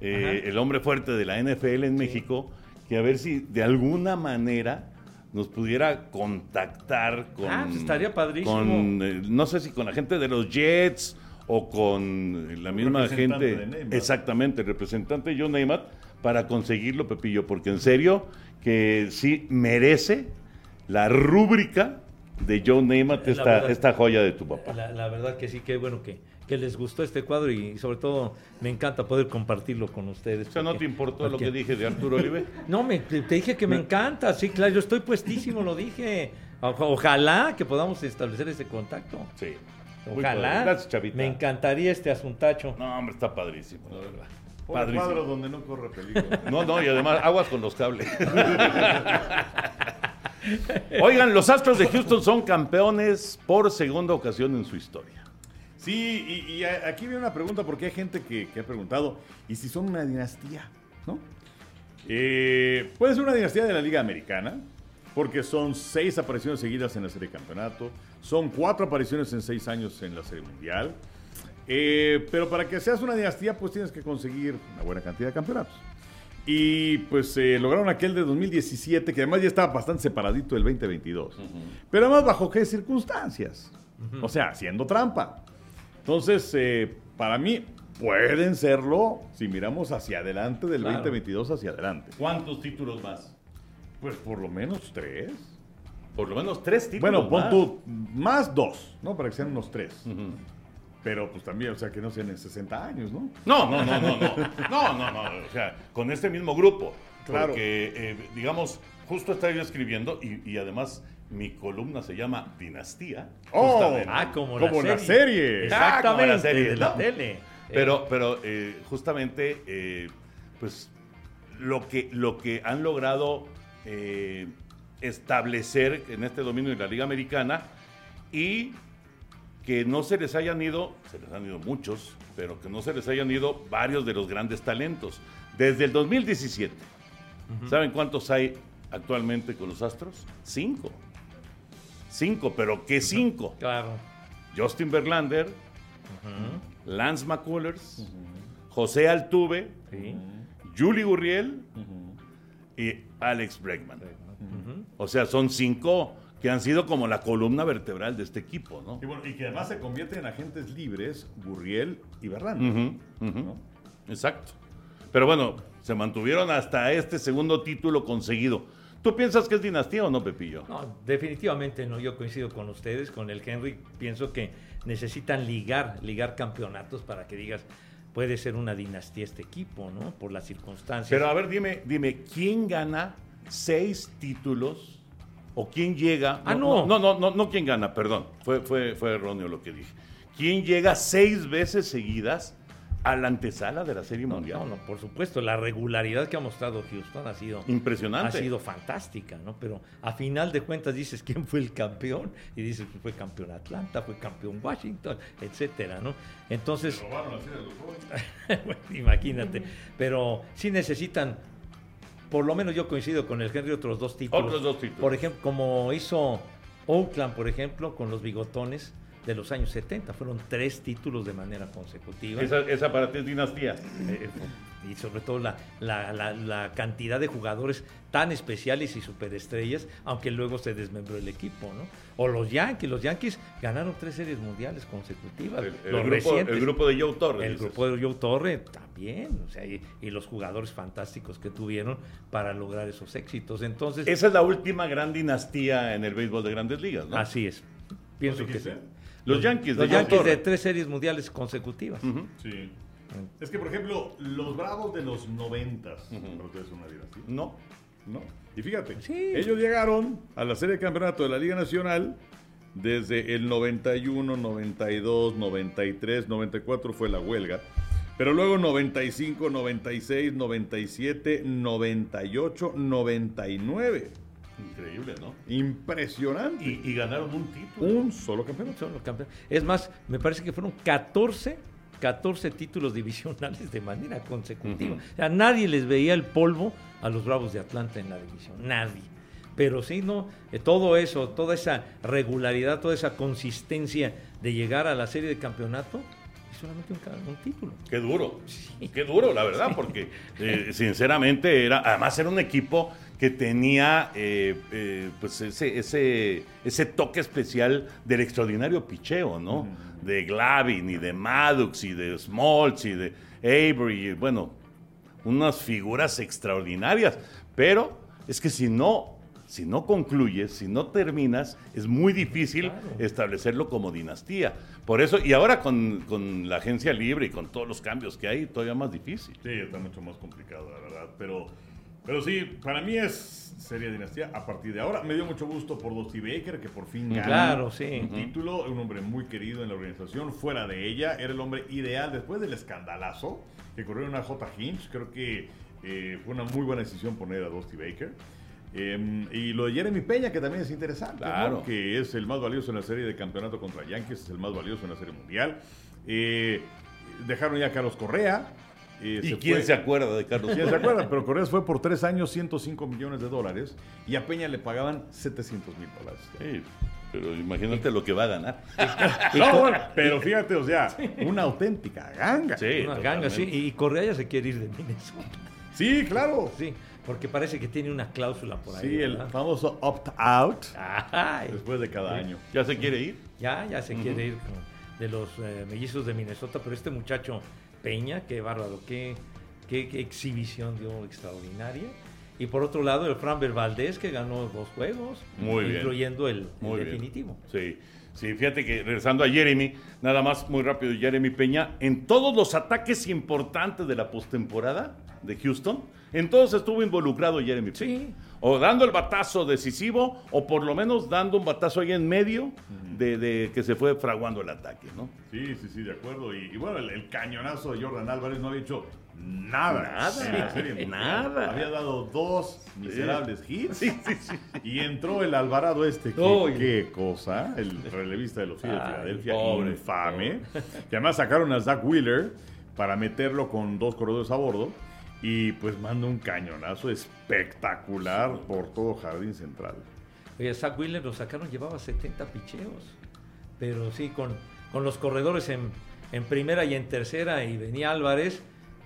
eh, el hombre fuerte de la NFL en México, que a ver si de alguna manera nos pudiera contactar con... Ah, pues estaría padrísimo. con, eh, no sé si con la gente de los Jets o con la misma representante gente... de Neymar. Exactamente, el representante de John Neymar, para conseguirlo, Pepillo, porque en serio que sí merece la rúbrica de John Neymar, esta, verdad. esta joya de tu papá. La, la verdad que sí, que bueno que, que les gustó este cuadro y sobre todo me encanta poder compartirlo con ustedes. O sea, ¿no te importó lo que dije de Arturo Olive? [laughs] No, me, te dije que me encanta, sí, claro, yo estoy puestísimo, lo dije. Ojalá que podamos establecer ese contacto. Sí. Ojalá. Gracias, Chavita. Me encantaría este asuntacho. No, hombre, está padrísimo, la verdad. Padrísimo. cuadro donde no corre peligro. [laughs] No, no, y además aguas con los cables. [laughs] Oigan, los Astros de Houston son campeones por segunda ocasión en su historia. Sí, y, aquí viene una pregunta porque hay gente que, que ha preguntado, ¿y si son una dinastía? ¿No? Eh, puede ser una dinastía de la Liga Americana, porque son seis apariciones seguidas en la Serie de Campeonato, son cuatro apariciones en seis años en la Serie Mundial, Eh, pero para que seas una dinastía, pues tienes que conseguir una buena cantidad de campeonatos. Y pues eh, lograron aquel de 2017, que además ya estaba bastante separadito del 2022. Pero además, ¿bajo qué circunstancias? O sea, haciendo trampa. Entonces, eh, para mí, pueden serlo si miramos hacia adelante, del Claro. 2022 hacia adelante. ¿Cuántos títulos más? Pues por lo menos tres. Por lo menos tres títulos Bueno, pon más. tú más dos, ¿no? Para que sean unos tres. Ujú. Pero pues también, o sea, que no sean en 60 años, ¿no? No, no, no, no, no. No, no, no. O sea, con este mismo grupo. Claro. Porque, eh, digamos, justo estaba yo escribiendo y, y además mi columna se llama Dinastía. ¡Oh! Ah, como, Como la serie. serie. Exactamente, Ah, como la serie, de la ¿no? tele. Pero, pero eh, justamente, eh, pues, lo que, lo que han logrado establecer en este dominio de la Liga Americana y que no se les hayan ido, se les han ido muchos, pero que no se les hayan ido varios de los grandes talentos. Desde el 2017, ¿saben cuántos hay actualmente con los Astros? Cinco. Cinco, pero ¿qué cinco? Claro. Justin Verlander, Lance McCullers, José Altuve. Julie Gurriel y Alex Bregman. O sea, son cinco que han sido como la columna vertebral de este equipo, ¿no? Y, bueno, y que además se convierten en agentes libres, Gurriel y ujú. Exacto. Pero bueno, se mantuvieron hasta este segundo título conseguido. ¿Tú piensas que es dinastía o no, Pepillo? No, definitivamente no. Yo coincido con ustedes, con el Henry. Pienso que necesitan ligar, ligar campeonatos para que digas, puede ser una dinastía este equipo, ¿no? Por las circunstancias. Pero a ver, dime, dime, ¿quién gana seis títulos? ¿O quién llega? Ah, no. No, no, no, no quién gana, perdón. Fue, fue, fue erróneo lo que dije. ¿Quién llega seis veces seguidas a la antesala de la Serie no, Mundial? no, no, por supuesto, la regularidad que ha mostrado Houston ha sido Impresionante. Ha sido fantástica, ¿no? Pero a final de cuentas dices quién fue el campeón y dices pues, fue campeón Atlanta, fue campeón Washington, etcétera, ¿no? Entonces, Robaron la serie de los Royals. [laughs] bueno, imagínate, pero sí necesitan, por lo menos yo coincido con el Henry otros dos títulos. Otros dos títulos. Por ejemplo, como hizo Oakland, por ejemplo, con los bigotones de los años 70, fueron tres títulos de manera consecutiva. Esa, esa para ti es dinastía. Eh, y sobre todo la, la- la- la cantidad de jugadores tan especiales y superestrellas, aunque luego se desmembró el equipo, ¿no? O los Yankees, los Yankees ganaron tres series mundiales consecutivas. El, el los grupo, recientes. el grupo de Joe Torres. El dices. grupo de Joe Torre también, o sea, y, y los jugadores fantásticos que tuvieron para lograr esos éxitos. Entonces, Esa es la última gran dinastía en el béisbol de grandes ligas, ¿no? así es. Pienso que sí. Los Yankees de Los Yankees de tres series mundiales consecutivas. Ujú. Sí. Es que, por ejemplo, los Bravos de los noventas, ustedes son una dinastía. No. ¿no? Y fíjate, Sí. ellos llegaron a la serie de campeonato de la Liga Nacional desde el 91, 92, 93, 94 fue la huelga. Pero luego 95, 96, 97, 98, 99. Increíble, ¿no? Impresionante. Y, y ganaron un título. un solo campeonato. Son los campeones. Es más, me parece que fueron 14 14 títulos divisionales de manera consecutiva. O sea, nadie les veía el polvo a los Bravos de Atlanta en la división, nadie. Pero sí, no, eh, todo eso, toda esa regularidad, toda esa consistencia de llegar a la serie de campeonato, solamente un, un título. Qué duro, qué duro, la verdad, porque eh, sinceramente era, además era un equipo que tenía eh, eh, pues ese, ese, ese toque especial del extraordinario picheo, ¿no? De Glavin y de Maddox y de Smoltz y de Avery, y, bueno, unas figuras extraordinarias, pero es que si no, si no concluyes, si no terminas, es muy difícil establecerlo como dinastía. Por eso, y ahora con, con la agencia libre y con todos los cambios que hay, todavía más difícil. Sí, está mucho más complicado, la verdad. Pero, pero sí, para mí es serie dinastía a partir de ahora. Me dio mucho gusto por Dusty Baker, que por fin gana Claro, sí. un título. Un hombre muy querido en la organización. Fuera de ella, era el hombre ideal después del escandalazo que ocurrió en una J. Hinch. Creo que eh, fue una muy buena decisión poner a Dusty Baker. Eh, y lo de Jeremy Peña, que también es interesante, ¿no? Claro. que es el más valioso en la serie de campeonato contra Yankees, es el más valioso en la serie mundial. Eh, dejaron ya a Carlos Correa. eh, ¿Y se quién fue- se acuerda de Carlos ¿Quién se Correa? acuerda? Pero Correa fue por tres años 105 millones de dólares y a Peña le pagaban 700 mil dólares. Sí, pero imagínate lo que va a ganar. [laughs] No, bueno, pero fíjate, o sea, una auténtica ganga. Sí, Una ganga, sí. Y Correa ya se quiere ir de Minnesota. Sí, claro. Sí, porque parece que tiene una cláusula por ahí. Sí, el ¿verdad? famoso opt-out después de cada año. ¿Ya se quiere ir? ya, ya se quiere ir de los eh, mellizos de Minnesota, pero este muchacho Peña, qué bárbaro, qué, qué, qué exhibición dio extraordinaria. Y por otro lado, el Framber Valdés, que ganó dos juegos, Muy bien. incluyendo el, el Muy bien. definitivo. Sí. Sí, fíjate que regresando a Jeremy, nada más muy rápido, Jeremy Peña, en todos los ataques importantes de la postemporada de Houston, en todos estuvo involucrado Jeremy. Sí. O dando el batazo decisivo, o por lo menos dando un batazo ahí en medio de, de que se fue fraguando el ataque, ¿no? Sí, sí, sí, de acuerdo. Y, y bueno, el, el cañonazo de Jordan Álvarez no había hecho nada. Nada, serie nada. Había dado dos miserables hits. Sí, sí, sí. Y entró el Alvarado este, que, qué cosa, el relevista de los Phillies de Filadelfia, pobre, infame, que además sacaron a Zach Wheeler para meterlo con dos corredores a bordo y pues manda un cañonazo espectacular por todo Jardín Central. Oye, Zach Wheeler lo sacaron, llevaba 70 picheos. Pero sí, con, con los corredores en, en primera y en tercera, y venía Álvarez,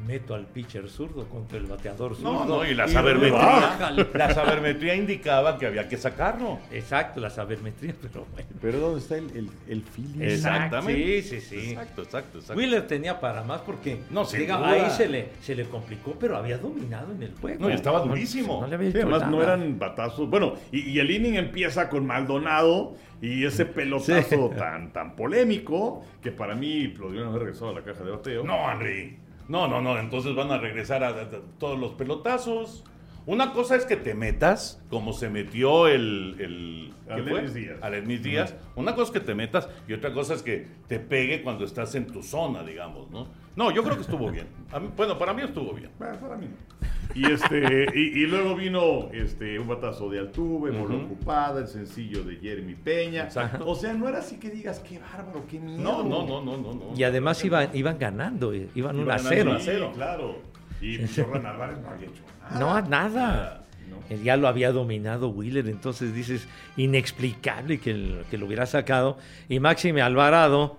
meto al pitcher zurdo contra el bateador zurdo. No, no, y la sabermetría, la sabermetría indicaba que había que sacarlo. Exacto, la sabermetría, [laughs] pero bueno. Pero ¿dónde está el, el, el feeling? Exactamente. Sí, sí, sí. Exacto, exacto, exacto. Wheeler tenía para más porque No, duda. ahí se le, se le complicó, pero había dominado en el juego. No, y estaba durísimo. No le había Sí, hecho además no eran batazos. Bueno, y, y el inning empieza con Maldonado y ese pelotazo tan, tan polémico que para mí lo debieron haber regresado a la caja de bateo. No, Henry. No, no, no. Entonces van a regresar a, a- a todos los pelotazos. Una cosa es que te metas, como se metió el. el ¿qué fue? Díaz. Alenis Díaz. Una cosa es que te metas y otra cosa es que te pegue cuando estás en tu zona, digamos, ¿no? No, yo creo que estuvo bien. Mí- bueno, para mí estuvo bien. Bueno, para mí no. Y, este, y, y luego vino este, un batazo de Altuve, bola Ujú. ocupada, el sencillo de Jeremy Peña. Exacto. O sea, no era así que digas, qué bárbaro, qué miedo. No, no, no, no, no. no. Y además iban, iban ganando, eh, iban 1 a Iban 0. ganando a cero, claro. Y Jordan Álvarez no había hecho nada. No, nada. No. Él ya lo había dominado Wheeler, entonces dices, inexplicable que, el- que lo hubiera sacado. Y Máxime Alvarado,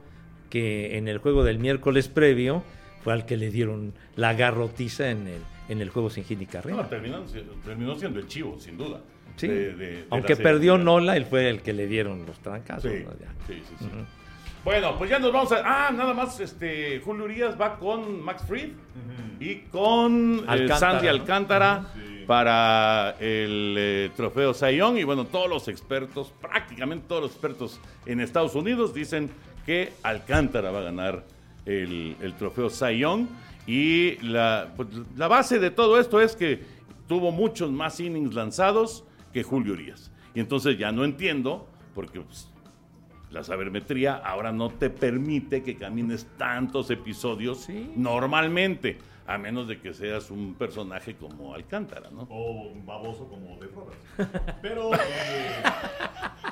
que en el juego del miércoles previo fue al que le dieron la garrotiza en el, en el juego sin hit ni No, carrera. terminó, terminó siendo el chivo, sin duda. Sí. de- de- de la Aunque perdió. Nola, él fue el que le dieron los trancazos. Sí, ¿no? Sí, sí. Bueno, pues ya nos vamos a. Ah, nada más, este, Julio Urias va con Max Fried y con eh, Alcántara, Sandy ¿no? Alcántara Sí. para el eh, trofeo Sayón. Y bueno, todos los expertos, prácticamente todos los expertos en Estados Unidos dicen que Alcántara va a ganar el, el trofeo Sayón. Y la, pues, la base de todo esto es que tuvo muchos más innings lanzados que Julio Urias. Y entonces ya no entiendo, porque pues, la sabermetría ahora no te permite que camines tantos episodios Sí. normalmente, a menos de que seas un personaje como Alcántara, ¿no? O un baboso como de Roberts. Pero eh,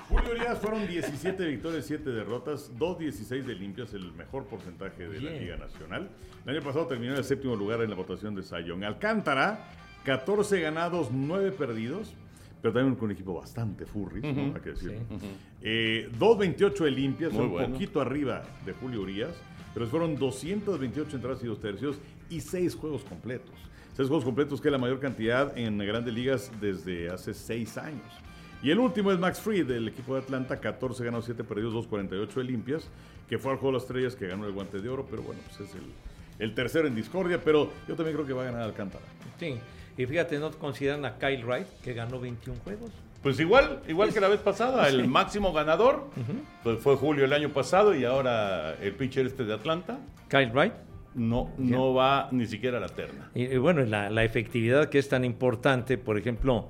Julio Urias fueron 17 victorias, 7 derrotas, 2-16 de limpias, el mejor porcentaje de la. Liga Nacional. El año pasado terminó en el séptimo lugar en la votación de Sayón. Alcántara, 14 ganados, 9 perdidos, pero también con un equipo bastante furry, ¿no? hay que decirlo. Eh, 2.28 de limpias, Muy un bueno. poquito arriba de Julio Urias, pero fueron 228 entradas y dos tercios y 6 juegos completos. 6 juegos completos que es la mayor cantidad en grandes ligas desde hace 6 años. Y el último es Max Fried del equipo de Atlanta, 14 ganados, 7 perdidos, 2.48 de limpias, que fue al juego de las estrellas que ganó el guante de oro, pero bueno, pues es el, el tercero en discordia, pero yo también creo que va a ganar Alcántara. Sí. Y fíjate, no consideran a Kyle Wright, que ganó 21 juegos. Pues igual, igual que la vez pasada, el máximo ganador pues fue Julio el año pasado y ahora el pitcher este de Atlanta Kyle Wright. No, no va ni siquiera a la terna. Y, y bueno, la, la efectividad que es tan importante, por ejemplo,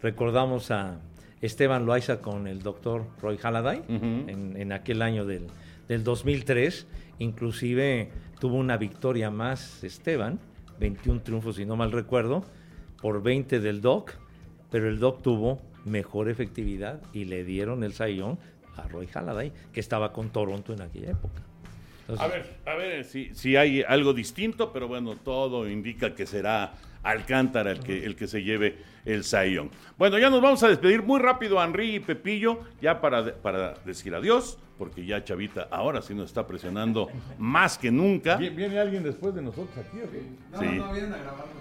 recordamos a Esteban Loaiza con el doctor Roy Halladay en, en aquel año del, del 2003. Inclusive tuvo una victoria más Esteban, 21 triunfos si no mal recuerdo, por 20 del Doc, pero el Doc tuvo mejor efectividad y le dieron el sayón a Roy Halladay, que estaba con Toronto en aquella época. Entonces, A ver, a ver si, si hay algo distinto, pero bueno, todo indica que será Alcántara el que, el que se lleve el Sayón. Bueno, ya nos vamos a despedir muy rápido, Henry y Pepillo, ya para, para decir adiós, porque ya Chavita ahora sí nos está presionando más que nunca. ¿Viene, alguien después de nosotros aquí o qué? No, Sí. no, vienen a grabarlo.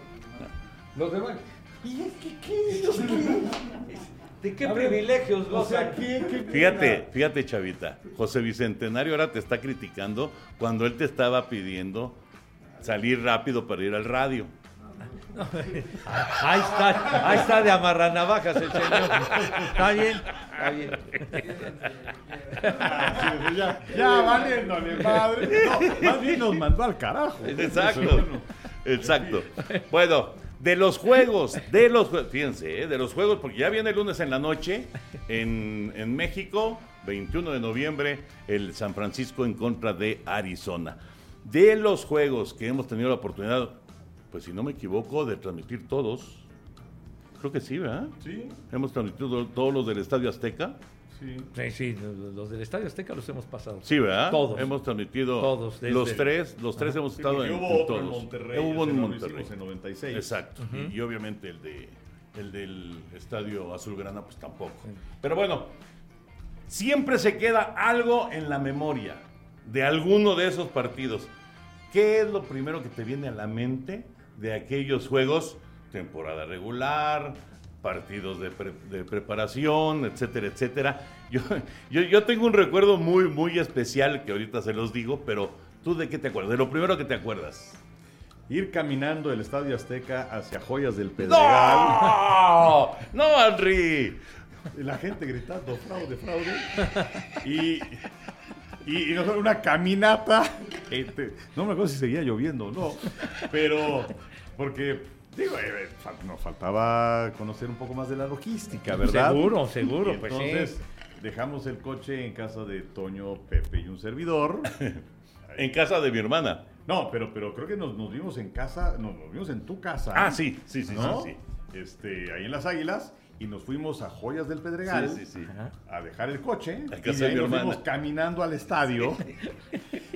Los demás. ¿Y es que qué? ¿De qué A ver, privilegios O sea? ¿qué, qué Fíjate, fíjate, Chavita. José Bicentenario ahora te está criticando cuando él te estaba pidiendo salir rápido para ir al radio. Ahí está, ahí está de amarranavajas el señor. Está bien, está bien. Ya, ya valiéndole madre. No, más bien nos mandó al carajo. Exacto. Exacto. Bueno, de los juegos, de los juegos, fíjense, ¿eh? de los juegos, porque ya viene el lunes en la noche en, en México, 21 de noviembre, el San Francisco en contra de Arizona. De los juegos que hemos tenido la oportunidad, pues si no me equivoco, de transmitir todos, creo que sí, ¿verdad? Sí, Hemos transmitido todos los del Estadio Azteca. Sí. Sí, sí, los del Estadio Azteca los hemos pasado. Sí, ¿verdad? Todos. Hemos transmitido Todos, desde- los tres, los tres hemos Sí, estado en, hubo en otro todos. en Monterrey. Hubo en Monterrey. en 96. Exacto. y, y obviamente el de el del Estadio Azulgrana, pues tampoco. Pero bueno, siempre se queda algo en la memoria de alguno de esos partidos. ¿Qué es lo primero que te viene a la mente de aquellos juegos? Temporada regular, partidos de, pre- de preparación, etcétera, etcétera. [laughs] Yo, yo, yo tengo un recuerdo muy, muy especial que ahorita se los digo, pero ¿tú de qué te acuerdas? De lo primero que te acuerdas. Ir caminando del Estadio Azteca hacia Joyas del Pedregal. ¡No! [laughs] ¡No, Henry! La gente gritando, fraude, fraude. [laughs] Y, y, una caminata. Este, no me acuerdo si seguía lloviendo o no. Pero, porque, digo, eh, fal- nos faltaba conocer un poco más de la logística, ¿verdad? Seguro, seguro, Y pues entonces, sí. dejamos el coche en casa de Toño, Pepe y un servidor. [laughs] En casa de mi hermana. No, pero, pero creo que nos, nos vimos en casa, no, nos vimos en tu casa. Ah, sí, sí, sí, ¿no? sí, Este, ahí en las Águilas y nos fuimos a Joyas del Pedregal Sí, sí, sí. a dejar el coche y de ahí nos fuimos caminando al estadio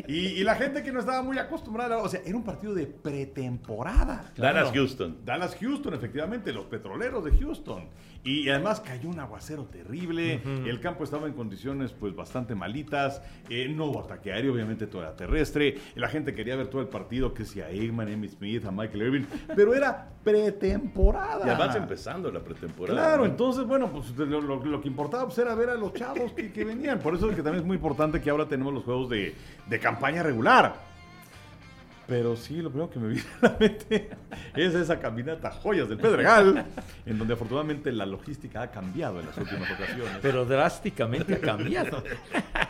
y, y la gente que no estaba muy acostumbrada, o sea, era un partido de pretemporada. Dallas Houston. Dallas Houston, efectivamente, los petroleros de Houston. Y además cayó un aguacero terrible, el campo estaba en condiciones pues bastante malitas, eh, no hubo ataque aéreo, obviamente todo era terrestre, la gente quería ver todo el partido, que si a Eggman, Emmitt Smith, a Michael Irving, pero era pretemporada. Y además empezando la pretemporada. Claro, ¿no? entonces, bueno, pues lo, lo- lo que importaba pues, era ver a los chavos que, que venían. Por eso es que también es muy importante que ahora tenemos los juegos de, de campaña regular. Pero sí, lo primero que me viene a la mente [laughs] es esa caminata Joyas del Pedregal, en donde afortunadamente la logística ha cambiado en las últimas ocasiones. Pero drásticamente ha cambiado.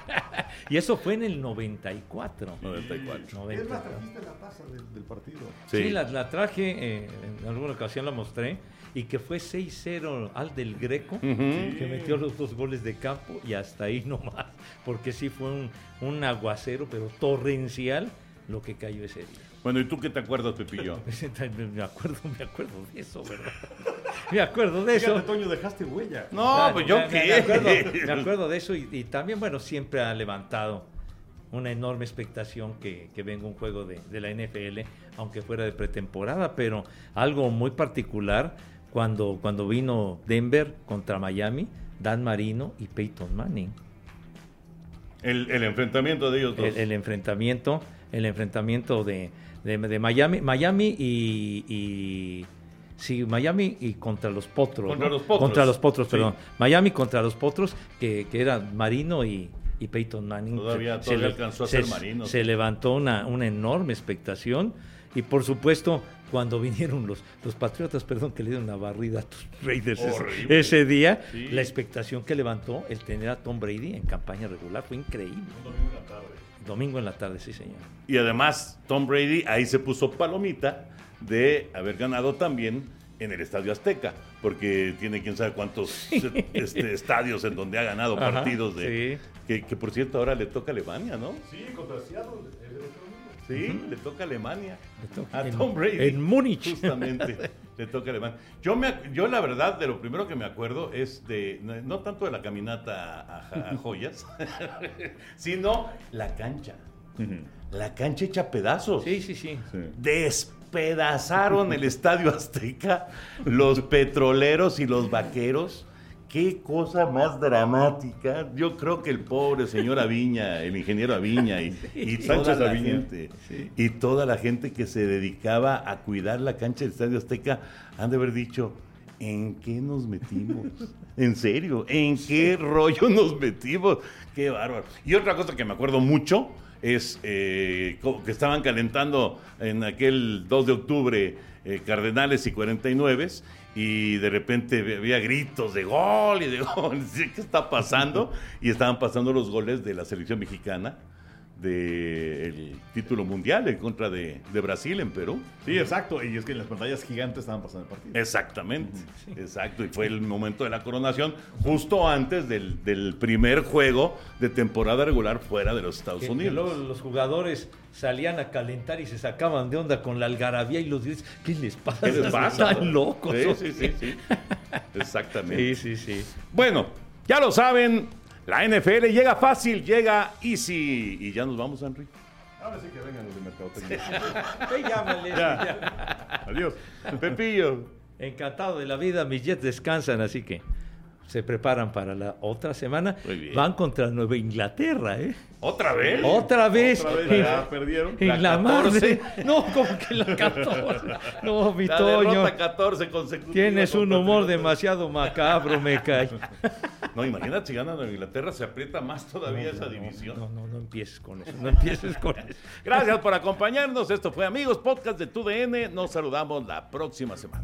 [laughs] y eso fue en el 94. 94. Es más, 94. trajiste la taza del, del partido. Sí, la, la traje, eh, en alguna ocasión la mostré, y que fue 6-0 al del Greco, que metió los dos goles de campo, y hasta ahí [laughs] nomás, porque sí fue un, un aguacero, pero torrencial, lo que cayó ese día. Bueno, ¿y tú qué te acuerdas, Pepillo? [laughs] Me acuerdo, me acuerdo de eso, ¿verdad? Me acuerdo de eso. Fíjate, Toño, dejaste huella. No, pues yo me, qué. Me acuerdo, me [laughs] acuerdo de eso y, y también, bueno, siempre ha levantado una enorme expectación que, que venga un juego de, de la NFL, aunque fuera de pretemporada, pero algo muy particular cuando, cuando vino Denver contra Miami, Dan Marino y Peyton Manning. El, el enfrentamiento de ellos dos. El, el enfrentamiento, el enfrentamiento de, de, de Miami, Miami y, y- sí, Miami y contra los Potros. Contra ¿no? los Potros. Contra los Potros, Sí. perdón. Miami contra los Potros, que, que eran Marino y, y Peyton Manning. Todavía- Se- todavía alcanzó a se, ser Marino. Se levantó una, una enorme expectación y por supuesto cuando vinieron los, los Patriotas, perdón, que le dieron una barrida a tus Raiders ese- día, Sí. la expectación que levantó el tener a Tom Brady en campaña regular fue increíble. Domingo en la tarde, sí, señor. Y además, Tom Brady ahí se puso palomita de haber ganado también en el Estadio Azteca, porque tiene quién sabe cuántos [laughs] este, estadios en donde ha ganado Ajá, partidos de... sí. Que, que, por cierto ahora le toca Alemania, ¿no? Sí, contra Seattle. el otro Sí, le toca Alemania. Le toca a en- Tom Brady. en Múnich. Justamente. [laughs] le toca Alemania. Yo, me, yo la verdad, de lo primero que me acuerdo es de, no, no tanto de la caminata a, a- a joyas, [laughs] sino la cancha. La cancha hecha pedazos. Sí, sí, sí. [laughs] Despedazaron el Estadio Azteca los petroleros y los vaqueros. Qué cosa más dramática. Yo creo que el pobre señor Aviña, el ingeniero Aviña y, [laughs] y toda Sánchez la Aviña. gente y toda la gente que se dedicaba a cuidar la cancha del Estadio Azteca han de haber dicho, ¿en qué nos metimos? [laughs] En serio, ¿en qué rollo nos metimos? Qué bárbaro. Y otra cosa que me acuerdo mucho es eh, que estaban calentando en aquel 2 de octubre eh, Cardenales y 49 y de repente había gritos de gol y de gol. [laughs] ¿Qué está pasando? Y estaban pasando los goles de la selección mexicana del título mundial en contra de, de Brasil en Perú. Sí, exacto. Y es que en las pantallas gigantes estaban pasando el partido. Exactamente, exacto. Y fue el momento de la coronación justo antes del, del primer juego de temporada regular fuera de los Estados Que- que Unidos. luego los jugadores salían a calentar y se sacaban de onda con la algarabía y los gritos. ¿Qué les pasa? ¿Qué les pasa? Están locos. Sí, sí, sí, sí. [laughs] Exactamente. Sí, sí, sí. Bueno, ya lo saben, la NFL llega fácil, llega easy. Y ya nos vamos, Henry. Ahora sí que vengan los de Mercadotecnia. Ey, llámale, [laughs] Ya. ya. Adiós. Pepillo. Encantado de la vida, mis Jets descansan, así que se preparan para la otra semana. Muy bien. Van contra Nueva Inglaterra, ¿eh? ¿Otra vez? Otra vez. Otra vez En- ya perdieron. en La la, 14. madre. No, como que la 14. No, mi La Toño. derrota 14 consecutivas. Tienes un humor demasiado macabro, me cae. No, imagínate si ganan a Inglaterra, se aprieta más todavía esa No, división. No, no, no empieces con eso. No empieces con eso. Gracias por acompañarnos. Esto fue Amigos Podcast de TUDN. Nos saludamos la próxima semana.